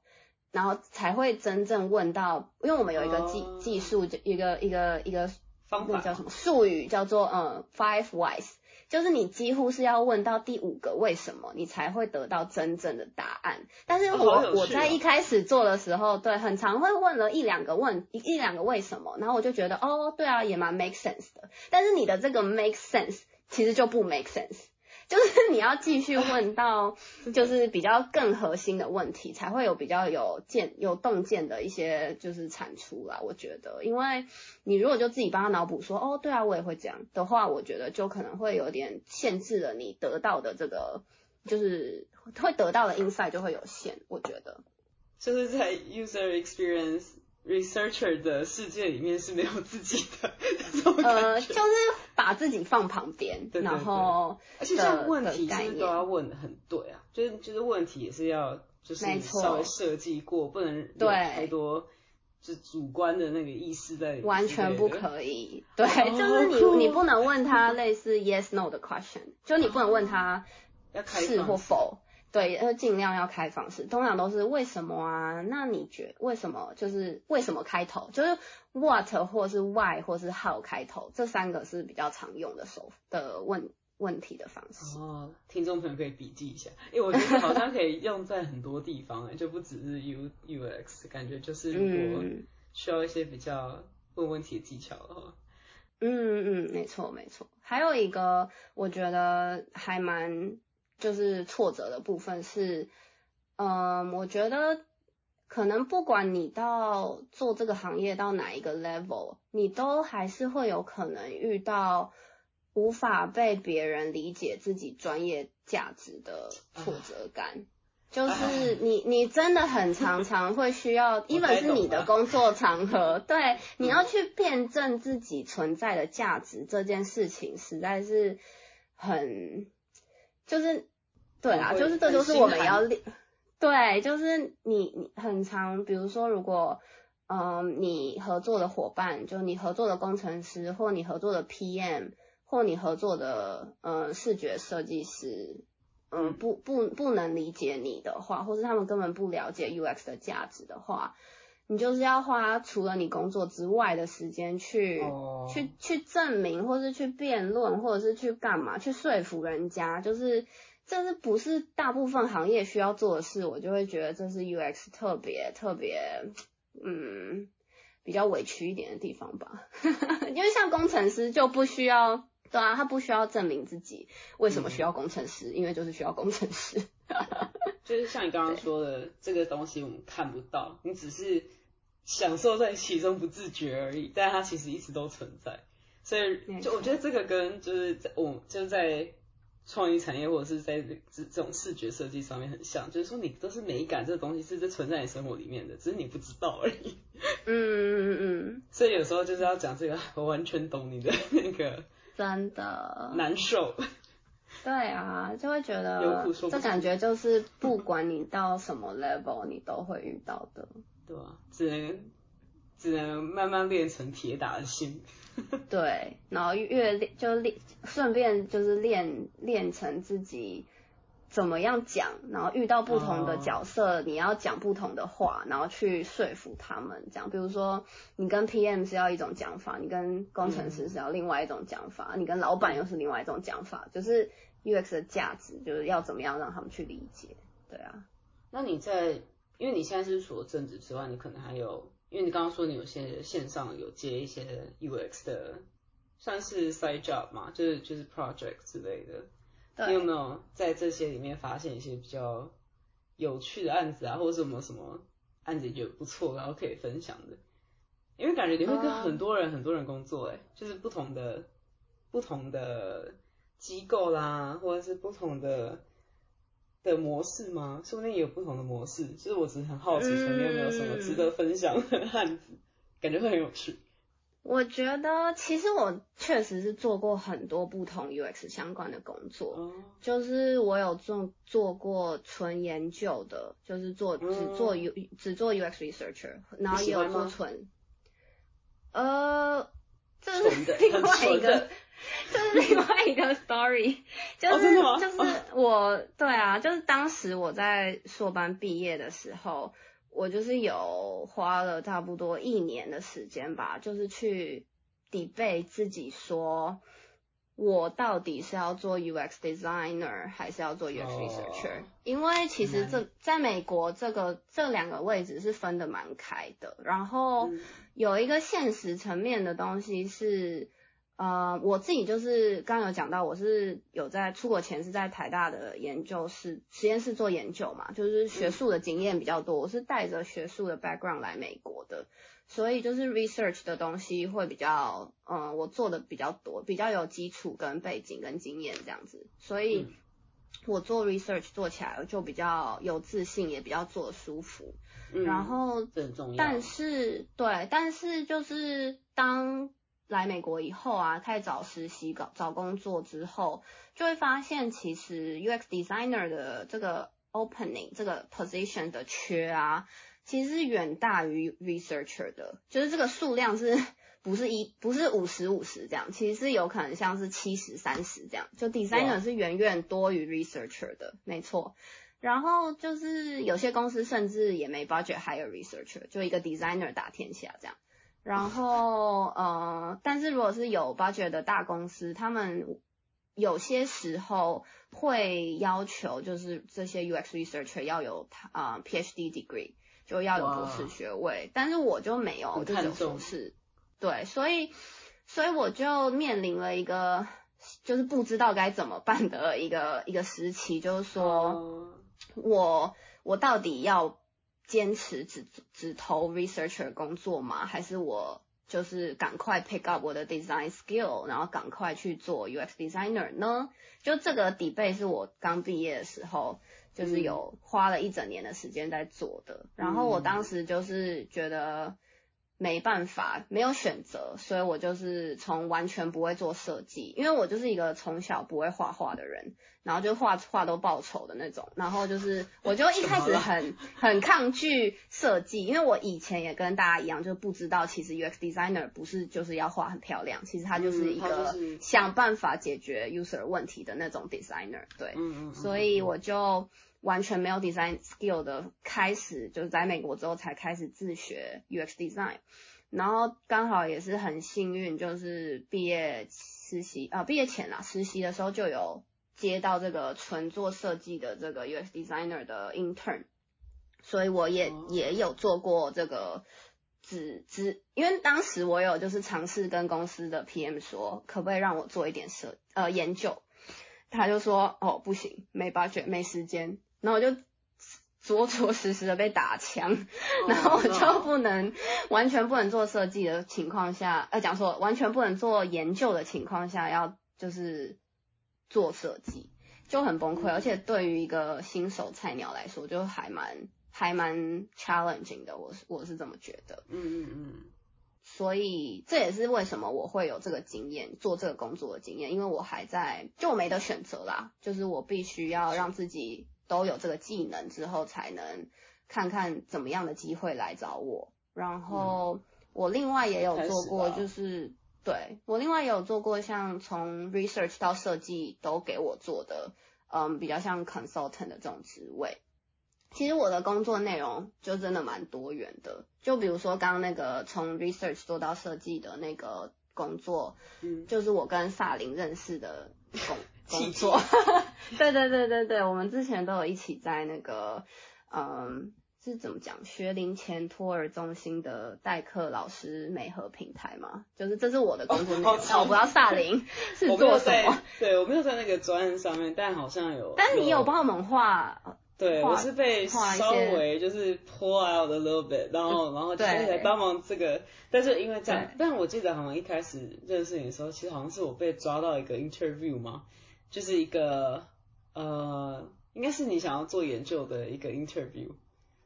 然后才会真正问到，因为我们有一个技技术，一个一个一个方法叫什么术语叫做嗯 five whys。就是你几乎是要问到第五个为什么，你才会得到真正的答案。但是我我在一开始做的时候，对，很常会问了一两个问一一两个为什么，然后我就觉得哦，对啊，也蛮 make sense 的。但是你的这个 make sense 其实就不 make sense。就是你要继续问到，就是比较更核心的问题，才会有比较有见有洞见的一些就是产出啦。我觉得，因为你如果就自己帮他脑补说，哦，对啊，我也会这样的话，我觉得就可能会有点限制了你得到的这个，就是会得到的 insight 就会有限。我觉得，就是在 user experience。Researcher 的世界里面是没有自己的呃，就是把自己放旁边，然后而且这问题是不是都要问的很对啊？就是就是问题也是要就是稍微设计过，不能有太多就主观的那个意思在里面。完全不可以，对，就是你 你不能问他类似 yes no 的 question，就你不能问他 是或否。对，呃，尽量要开放式，通常都是为什么啊？那你觉为什么？就是为什么开头？就是 what 或是 why 或是 how 开头，这三个是比较常用的手的问问题的方式。哦，听众朋友可以笔记一下，因为我觉得好像可以用在很多地方，就不只是 U U X，感觉就是如果需要一些比较问问题的技巧的话。嗯嗯，没错没错。还有一个，我觉得还蛮。就是挫折的部分是，嗯，我觉得可能不管你到做这个行业到哪一个 level，你都还是会有可能遇到无法被别人理解自己专业价值的挫折。感。就是你，你真的很常 常会需要，一本是你的工作场合，对，你要去辩证自己存在的价值这件事情，实在是很，就是。对啊，就是这就是我们要练。对，就是你你很常，比如说如果嗯，你合作的伙伴，就你合作的工程师，或你合作的 PM，或你合作的呃视觉设计师，嗯，不不不能理解你的话，或是他们根本不了解 UX 的价值的话，你就是要花除了你工作之外的时间去、哦去去证明，或是去辩论，或者是去干嘛，去说服人家，就是这是不是大部分行业需要做的事，我就会觉得这是 UX 特别特别，嗯，比较委屈一点的地方吧。因为像工程师就不需要，对啊，他不需要证明自己为什么需要工程师，因为就是需要工程师。就是像你刚刚说的，这个东西我们看不到，你只是享受在其中不自觉而已，但它其实一直都存在。所以就我觉得这个跟就是在我就是在创意产业或者是在这这种视觉设计上面很像，就是说你都是美感这个东西是在存在你生活里面的，只是你不知道而已。嗯嗯嗯，所以有时候就是要讲这个，我完全懂你的那个真的。难受。对啊，就会觉得这感觉就是不管你到什么 level，你都会遇到的。对啊，只能只能慢慢练成铁打的心。对，然后越练就练，顺便就是练练成自己怎么样讲，然后遇到不同的角色，你要讲不同的话，然后去说服他们。这样，比如说你跟 PM 是要一种讲法，你跟工程师是要另外一种讲法，你跟老板又是另外一种讲法，就是 UX 的价值就是要怎么样让他们去理解。对啊，那你在，因为你现在是除了政治之外，你可能还有，因为你刚刚说你有些线上有接一些 UX 的，算是 side job 嘛，就是就是 project 之类的。你有，没有在这些里面发现一些比较有趣的案子啊，或者什么什么案子你觉得不错，然后可以分享的？因为感觉你会跟嗯很多人、很多人工作、欸，就是不同的不同的机构啦，或者是不同的的模式吗？说不定也有不同的模式。就是我只是很好奇，说你有没有什么值得分享的案子，感觉会很有趣。我觉得其实我确实是做过很多不同 UX 相关的工作。哦，就是我有做做过纯研究的，就是做只做 U、只做 UX researcher，然后也有做纯，呃，这是另外一个的，这是另外一个 story，就是、就是我对啊，就是当时我在硕班毕业的时候，我就是有花了差不多一年的时间吧，就是去 debate 自己说。我到底是要做 UX designer 还是要做 UX 哦。researcher？、因为其实这在美国这个这两个位置是分的蛮开的，然后嗯。有一个现实层面的东西是，呃，我自己就是刚刚有讲到，我是有在出国前是在台大的研究室实验室做研究嘛，就是学术的经验比较多，我是带着学术的 background 来美国的，所以就是 research 的东西会比较，嗯、我做的比较多，比较有基础跟背景跟经验这样子，所以。嗯我做 research 做起来就比较有自信，也比较做得舒服。嗯然后这很重要。但是对，但是就是当来美国以后啊，开始找实习、搞找工作之后，就会发现其实 UX designer 的这个 opening 这个 position 的缺啊，其实是远大于 researcher 的，就是这个数量是。不是一不是五十五十这样，其实是有可能像是七十三十这样，就 designer 是远远多于 researcher 的，没错。然后就是有些公司甚至也没 budget hire researcher，就一个 designer 打天下这样。然后呃，但是如果是有 budget 的大公司，他们有些时候会要求就是这些 UX researcher 要有啊、呃 PhD degree，就要有博士学位。但是我就没有，很我就硕士。对，所以所以我就面临了一个就是不知道该怎么办的一个一个时期，就是说。哦我我到底要坚持只只投 researcher 工作吗？还是我就是赶快 pick up 我的 design skill，然后赶快去做 UX designer 呢？就这个 debate 是我刚毕业的时候，就是有花了一整年的时间在做的。然后我当时就是觉得。没办法，没有选择，所以我就是从完全不会做设计，因为我就是一个从小不会画画的人，然后就画画都报仇的那种，然后就是我就一开始很 很抗拒设计，因为我以前也跟大家一样，就不知道其实 UX designer 不是就是要画很漂亮，其实他就是一个想办法解决 user 问题的那种 designer，对，所以我就。完全没有 design skill 的开始，就是在美国之后才开始自学 UX design，然后刚好也是很幸运，就是毕业实习啊，毕业前啊实习的时候就有接到这个纯做设计的这个 UX designer 的 intern，所以我也也有做过这个只只，因为当时我有就是尝试跟公司的 PM 说，可不可以让我做一点设呃研究，他就说哦不行，没 budget 没时间。然后我就着着实实的被打枪，然后我就不能完全不能做设计的情况下，呃，讲说完全不能做研究的情况下，要就是做设计就很崩溃，而且对于一个新手菜鸟来说，就还蛮还蛮 challenging 的，我是我是这么觉得。嗯嗯嗯。所以这也是为什么我会有这个经验，做这个工作的经验，因为我还在，就我没得选择啦，就是我必须要让自己。都有这个技能之后，才能看看怎么样的机会来找我。然后我另外也有做过，就是对我另外也有做过，像从 research 到设计都给我做的，嗯，比较像 consultant 的这种职位。其实我的工作内容就真的蛮多元的，就比如说刚刚那个从 research 做到设计的那个工作，嗯，就是我跟萨林认识的工。工作，对对对对对，我们之前都有一起在那个，嗯，是怎么讲？学龄前托儿中心的代课老师美和平台嘛，就是这是我的工作内容。我不知道萨林 是做什么，对我没有在那个专案上面，但好像有。但你有帮我们画，对我是被稍微就是 pull out a little bit，然后然后就来帮忙这个，但是因为这样，但我记得好像一开始认识你的时候，其实好像是我被抓到一个 interview 嘛。就是一个呃，应该是你想要做研究的一个 interview，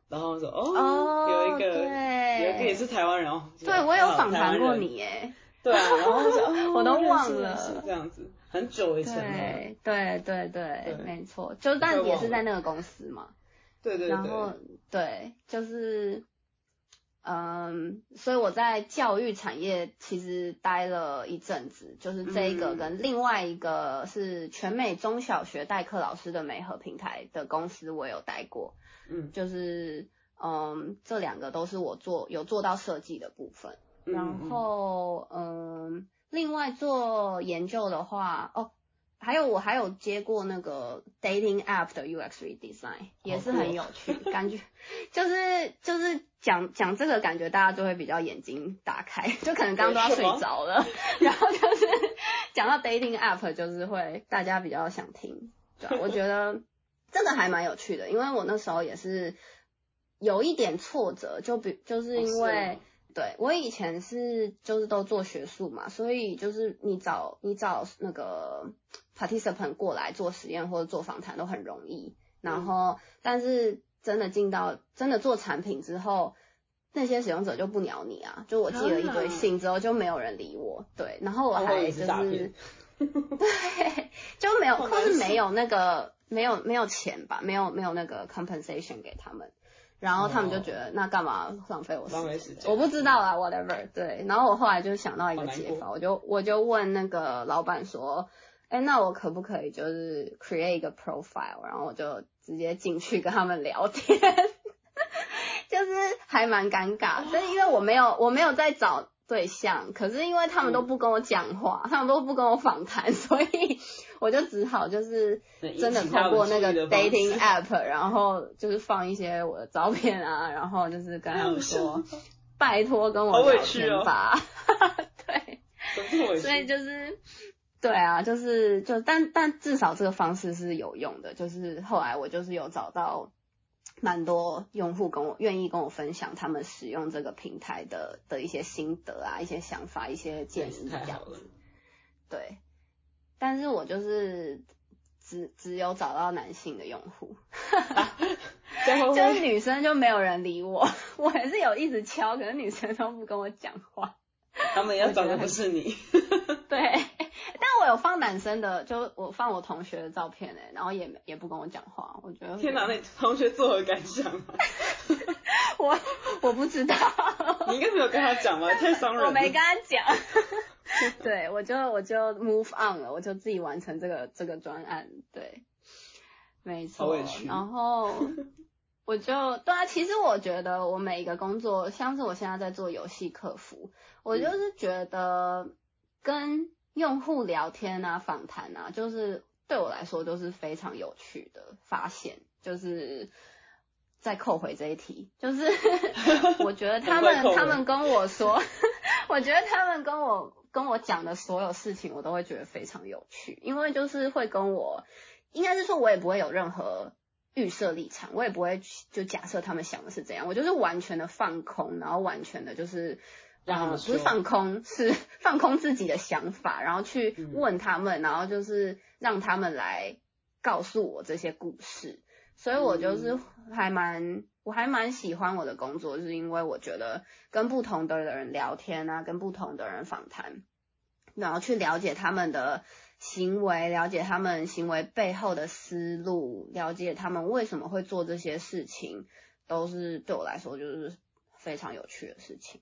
然后说哦，有一个有一个也是台湾人哦，对我有访谈过你耶，对啊，然后说 我都忘了是这样子，很久以前了，对对对对，没错，就但也是在那个公司嘛，对对对，然后。对就是。嗯，所以我在教育产业其实待了一阵子，就是这一个跟另外一个是全美中小学代课老师的美和平台的公司，我有待过。嗯，就是嗯，这两个都是我做有做到设计的部分。然后嗯，另外做研究的话，哦。还有我还有接过那个 dating app 的 UX redesign，也是很有趣，感觉 就是就是讲讲这个感觉大家就会比较眼睛打开，就可能刚刚都要睡着了，然后就是讲到 dating app 就是会大家比较想听，对，我觉得这个还蛮有趣的，因为我那时候也是有一点挫折，就比就是因为。对我以前是就是都做学术嘛，所以就是你找你找那个 participant 过来做实验或者做访谈都很容易，然后但是真的进到真的做产品之后，那些使用者就不鸟你啊，就我寄了一堆信之后就没有人理我，对，然后我还就是 对就没有或是没有那个没有没有钱吧，没有没有那个 compensation 给他们。然后他们就觉得那干嘛浪费我时间？我不知道啊，whatever。对，然后我后来就想到一个解法，我就我就问那个老板说，哎，那我可不可以就是 create 一个 profile，然后我就直接进去跟他们聊天，就是还蛮尴尬，但是因为我没有我没有在找。对象，可是因为他们都不跟我讲话，他们都不跟我访谈，所以我就只好就是真的通过那个 dating app，然后就是放一些我的照片啊，然后就是跟他们说，拜托跟我聊天吧。对，所以就是对啊，就是就但但至少这个方式是有用的，就是后来我就是有找到。蛮多用户跟我愿意跟我分享他们使用这个平台的的一些心得啊，一些想法，一些建议这样子。对，但是我就是只只有找到男性的用户，就是女生就没有人理我，我还是有一直敲，可是女生都不跟我讲话。他们要找的不是你。对，但我有放男生的，就我放我同学的照片哎，然后也也不跟我讲话，我觉得。天哪，那同学作何感想？我我不知道。你应该没有跟他讲吧？太伤人。我没跟他讲。对，我就我就 move on 了，我就自己完成这个这个专案。对，没错。然后我就对啊，其实我觉得我每一个工作，像是我现在在做游戏客服，我就是觉得跟用户聊天啊、访谈啊，就是对我来说都是非常有趣的发现。就是再扣回这一题，就是 我觉得他们他们跟我说，我觉得他们跟我。跟我讲的所有事情，我都会觉得非常有趣，因为就是会跟我，应该是说，我也不会有任何预设立场，我也不会就假设他们想的是怎样，我就是完全的放空，然后完全的就是让不是放空，是 放空自己的想法，然后去问他们，然后就是让他们来告诉我这些故事，所以我就是还蛮。我还蛮喜欢我的工作，是因为我觉得跟不同的人聊天啊，跟不同的人访谈，然后去了解他们的行为，了解他们行为背后的思路，了解他们为什么会做这些事情，都是对我来说就是非常有趣的事情。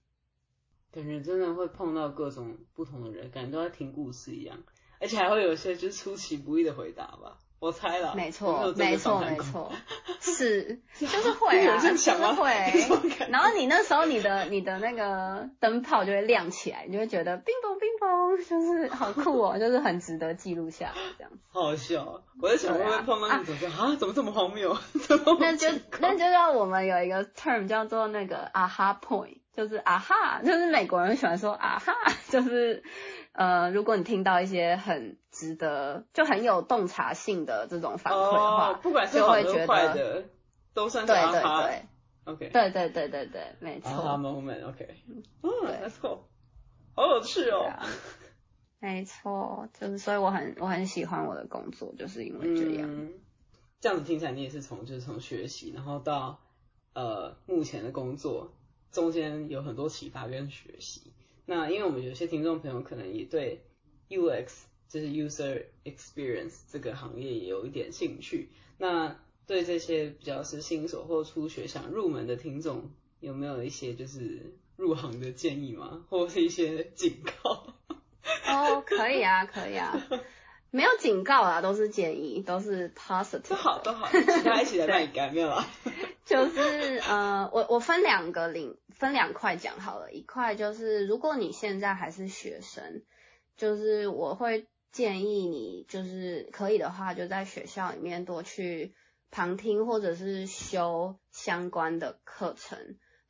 感觉真的会碰到各种不同的人，感觉都在听故事一样，而且还会有些就是出其不意的回答吧。我猜了，没错，没错，没错，是，就是会啊，就是会。然后你那时候你的你的那个灯泡就会亮起来，你就会觉得冰崩冰崩，就是好酷哦，就是很值得记录下来这样子。好笑，我在想会不会碰到那种啊，怎么这么荒谬？那就那就让我们有一个 term 叫做那个 aha point，就是啊哈，就是美国人喜欢说啊哈，就是。呃，如果你听到一些很值得、就很有洞察性的这种反馈的话，不管是好的坏的，都算是对对对，OK，对对对对对，没错。啊 moment，OK，嗯，Let's go，好有趣哦。没错，就是所以我很我很喜欢我的工作，就是因为这样。这样子听起来，你也是从就是从学习，然后到呃目前的工作中间有很多启发跟学习。那因为我们有些听众朋友可能也对 UX 就是 User Experience 这个行业也有一点兴趣，那对这些比较是新手或初学想入门的听众，有没有一些就是入行的建议吗？或是一些警告？哦，可以啊，可以啊，没有警告啊，都是建议，都是 positive，都好都好，大家一起来帮你改，没有啊？就是呃，我我分两个领。分两块讲好了，一块就是如果你现在还是学生，就是我会建议你，就是可以的话，就在学校里面多去旁听或者是修相关的课程，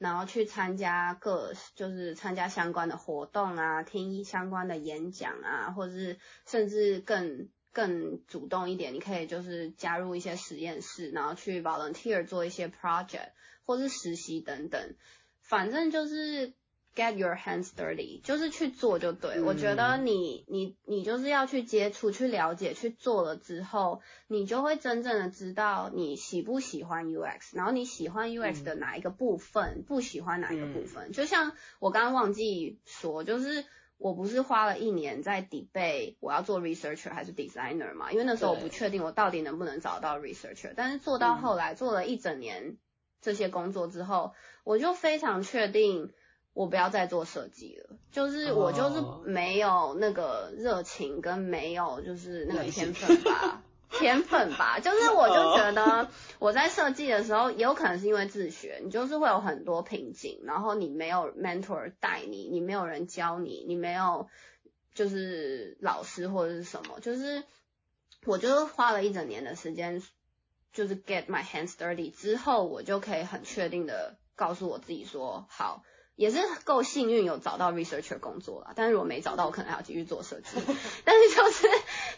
然后去参加各就是参加相关的活动啊，听相关的演讲啊，或者是甚至更更主动一点，你可以就是加入一些实验室，然后去 volunteer 做一些 project 或是实习等等。反正就是 get your hands dirty，就是去做就对。我觉得你你你就是要去接触、去了解、去做了之后，你就会真正的知道你喜不喜欢 UX，然后你喜欢 UX 的哪一个部分，不喜欢哪一个部分。就像我刚刚忘记说，就是我不是花了一年在 debate 我要做 researcher 还是 designer 嘛？因为那时候我不确定我到底能不能找到 researcher，但是做到后来做了一整年。这些工作之后，我就非常确定我不要再做设计了。就是我就是没有那个热情跟没有就是那个天分吧，天分吧。就是我就觉得 我在设计的时候，也有可能是因为自学，你就是会有很多瓶颈，然后你没有 mentor 带你，你没有人教你，你没有就是老师或者是什么，就是我就是花了一整年的时间。就是 get my hands dirty 之后，我就可以很确定的告诉我自己说，好，也是够幸运有找到 researcher 工作了。但是如果没找到，我可能还要继续做设计。但是就是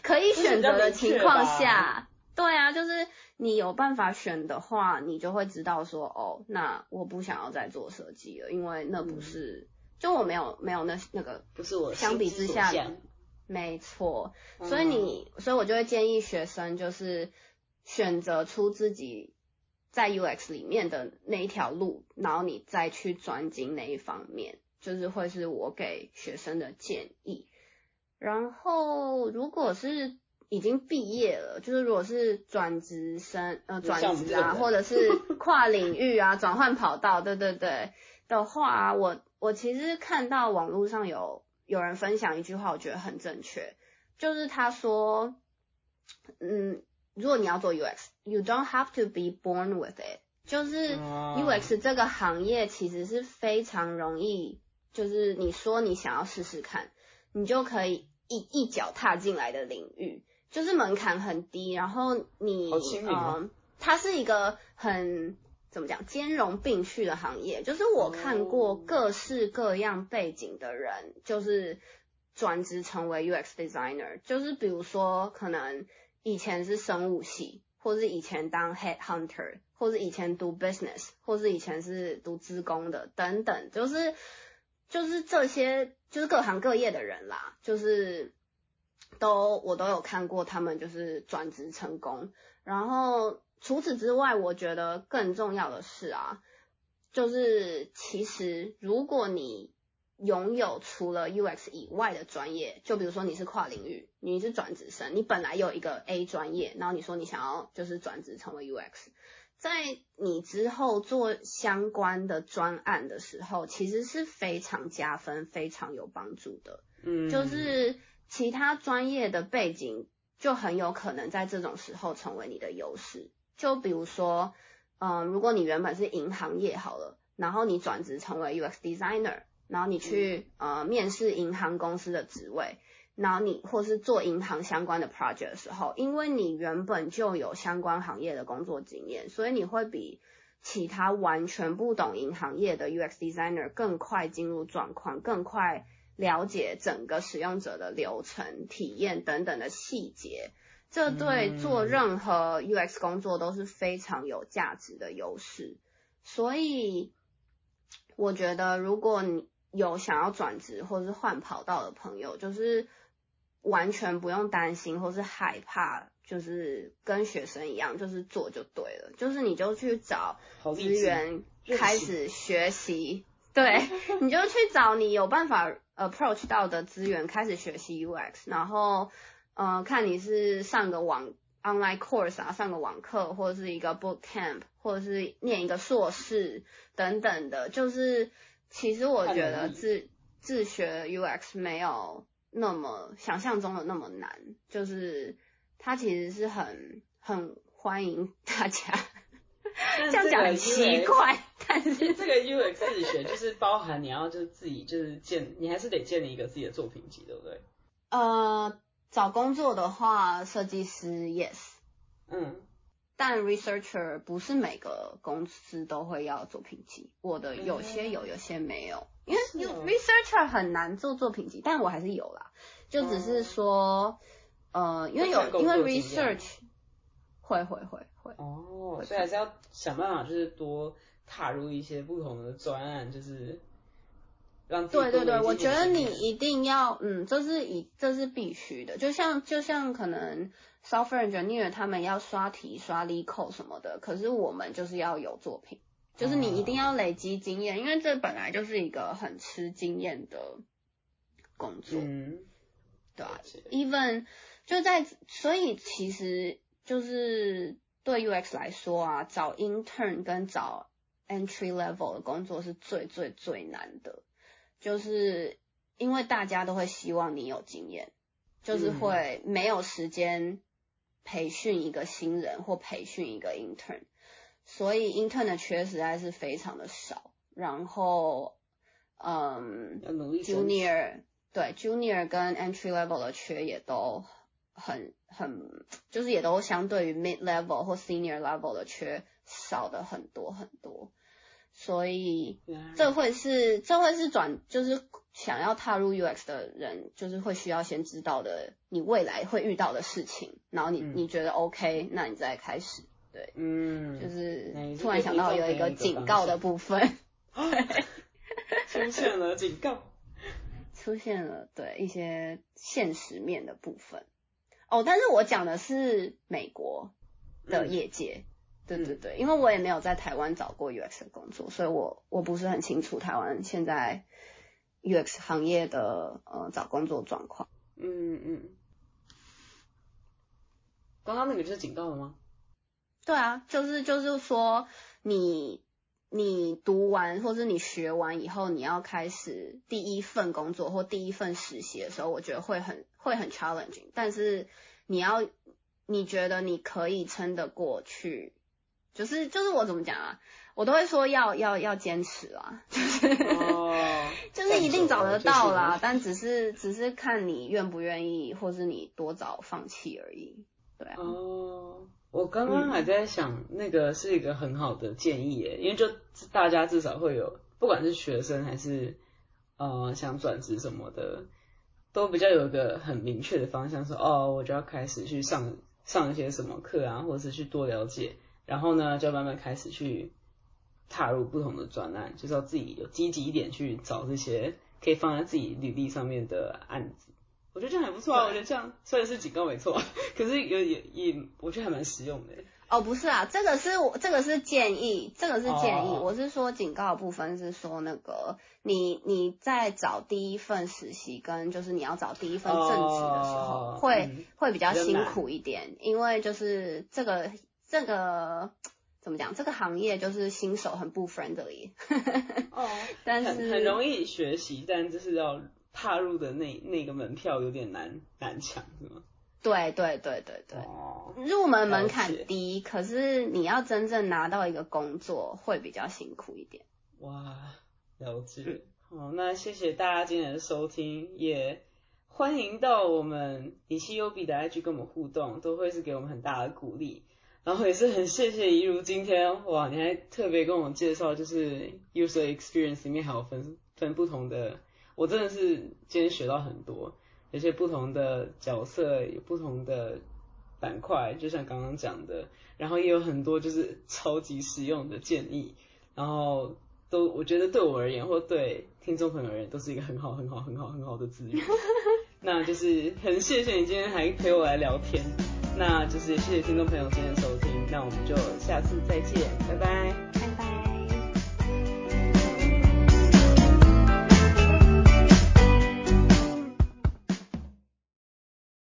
可以选择的情况下，对啊，就是你有办法选的话，你就会知道说，哦，那我不想要再做设计了，因为那不是，就我没有没有那那个，不是我相比之下，没错。所以你，所以我就会建议学生就是。选择出自己在 UX 里面的那一条路，然后你再去专精那一方面，就是会是我给学生的建议。然后如果是已经毕业了，就是如果是转职生呃转职啊，或者是跨领域啊 转换跑道，对对对。的话，我我其实看到网络上有有人分享一句话，我觉得很正确，就是他说，嗯，如果你要做 UX，you don't have to be born with it，就是 UX 这个行业其实是非常容易，就是你说你想要试试看，你就可以一一脚踏进来的领域。就是门槛很低，然后你嗯，它是一个很怎么讲兼容并蓄的行业。就是我看过各式各样背景的人，就是转职成为 UX designer。就是比如说，可能以前是生物系，或是以前当 head hunter，或是以前读 business，或是以前是读资工的等等。就是就是这些，就是各行各业的人啦，就是。都我都有看过，他们就是转职成功。然后除此之外，我觉得更重要的是啊，就是其实如果你拥有除了 UX 以外的专业，就比如说你是跨领域，你是转职生，你本来有一个 A 专业，然后你说你想要就是转职成为 UX，在你之后做相关的专案的时候，其实是非常加分、非常有帮助的。嗯，就是。其他专业的背景就很有可能在这种时候成为你的优势。就比如说，嗯，如果你原本是银行业好了，然后你转职成为 UX designer，然后你去呃面试银行公司的职位，然后你或是做银行相关的 project 的时候，因为你原本就有相关行业的工作经验，所以你会比其他完全不懂银行业的 UX designer 更快进入状况，更快。了解整个使用者的流程、体验等等的细节，这对做任何 UX 工作都是非常有价值的优势。所以，我觉得如果你有想要转职或是换跑道的朋友，就是完全不用担心或是害怕，就是跟学生一样，就是做就对了，就是你就去找资源开始学习。对，你就去找你有办法 approach 到的资源，开始学习 UX，然后，呃，看你是上个网 online course 啊，上个网课，或者是一个 boot camp，或者是念一个硕士等等的。就是其实我觉得自自学 UX 没有那么想象中的那么难，就是它其实是很很欢迎大家。这样讲很奇怪，但是这个 UX 自学就是包含你要就是自己就是建，你还是得建立一个自己的作品集，对不对？呃，找工作的话，设计师 yes，嗯，但 researcher 不是每个公司都会要作品集，我的有些有，有些没有，因为 researcher 很难做作品集，但我还是有啦，就只是说，呃，因为有因为 research。会会会会。哦，所以还是要想办法，就是多踏入一些不同的专案，就是让对对对，我觉得你一定要，嗯，这是一这是必须的，就像就像可能 software engineer 他们要刷题刷 l e code 什么的，可是我们就是要有作品，就是你一定要累积经验，因为这本来就是一个很吃经验的工作，嗯，对啊，even 就在所以其实。就是对 UX 来说啊，找 intern 跟找 entry level 的工作是最最最难的，就是因为大家都会希望你有经验，就是会没有时间培训一个新人或培训一个 intern，所以 intern 的缺实在是非常的少。然后，嗯，junior 对 junior 跟 entry level 的缺也都。很很就是也都相对于 mid level 或 senior level 的缺少的很多很多，所以这会是这会是转就是想要踏入 UX 的人，就是会需要先知道的你未来会遇到的事情，然后你你觉得 OK，那你再开始，对，嗯，就是突然想到有一个警告的部分，出现了警告，出现了对一些现实面的部分。哦，但是我讲的是美国的业界，对对对，因为我也没有在台湾找过 UX 的工作，所以我我不是很清楚台湾现在 UX 行业的呃找工作状况。嗯嗯。刚刚那个就是警告了吗？对啊，就是就是说你你读完或者你学完以后，你要开始第一份工作或第一份实习的时候，我觉得会很会很 challenging，但是你要你觉得你可以撑得过去。就是就是我怎么讲啊，我都会说要要要坚持啊，就是哦就是一定找得到啦，但只是只是看你愿不愿意，或是你多早放弃而已，对啊。哦，我刚刚还在想，那个是一个很好的建议耶，因为就大家至少会有，不管是学生还是呃想转职什么的，都比较有一个很明确的方向，说哦，我就要开始去上上一些什么课啊，或者是去多了解。然后呢，就慢慢开始去踏入不同的专案，就是要自己有积极一点去找这些可以放在自己履历上面的案子。我觉得这样还不错啊，我觉得这样虽然是警告没错，可是有也也我觉得还蛮实用的。哦，不是啊，这个是我这个是建议，这个是建议。我是说警告的部分是说那个你你在找第一份实习跟就是你要找第一份正职的时候，会会比较辛苦一点，因为就是这个。这个怎么讲？这个行业就是新手很不 friendly。哦，但是很很容易学习，但就是要踏入的那那个门票有点难难抢，是吗？对对对对对。哦。入门门槛低，可是你要真正拿到一个工作会比较辛苦一点。哇，了解。好，那谢谢大家今天的收听，也欢迎到我们以西优比的 IG 跟我们互动，都会是给我们很大的鼓励。然后也是很谢谢怡如今天哇，你还特别跟我介绍，就是 user experience 里面还有分分不同的，我真的是今天学到很多，有些不同的角色，有不同的板块，就像刚刚讲的，然后也有很多就是超级实用的建议，然后都我觉得对我而言或对听众朋友而言都是一个很好很好很好很好的资源，那就是很谢谢你今天还陪我来聊天。那就是谢谢听众朋友今天收，那我们就下次再见，拜拜。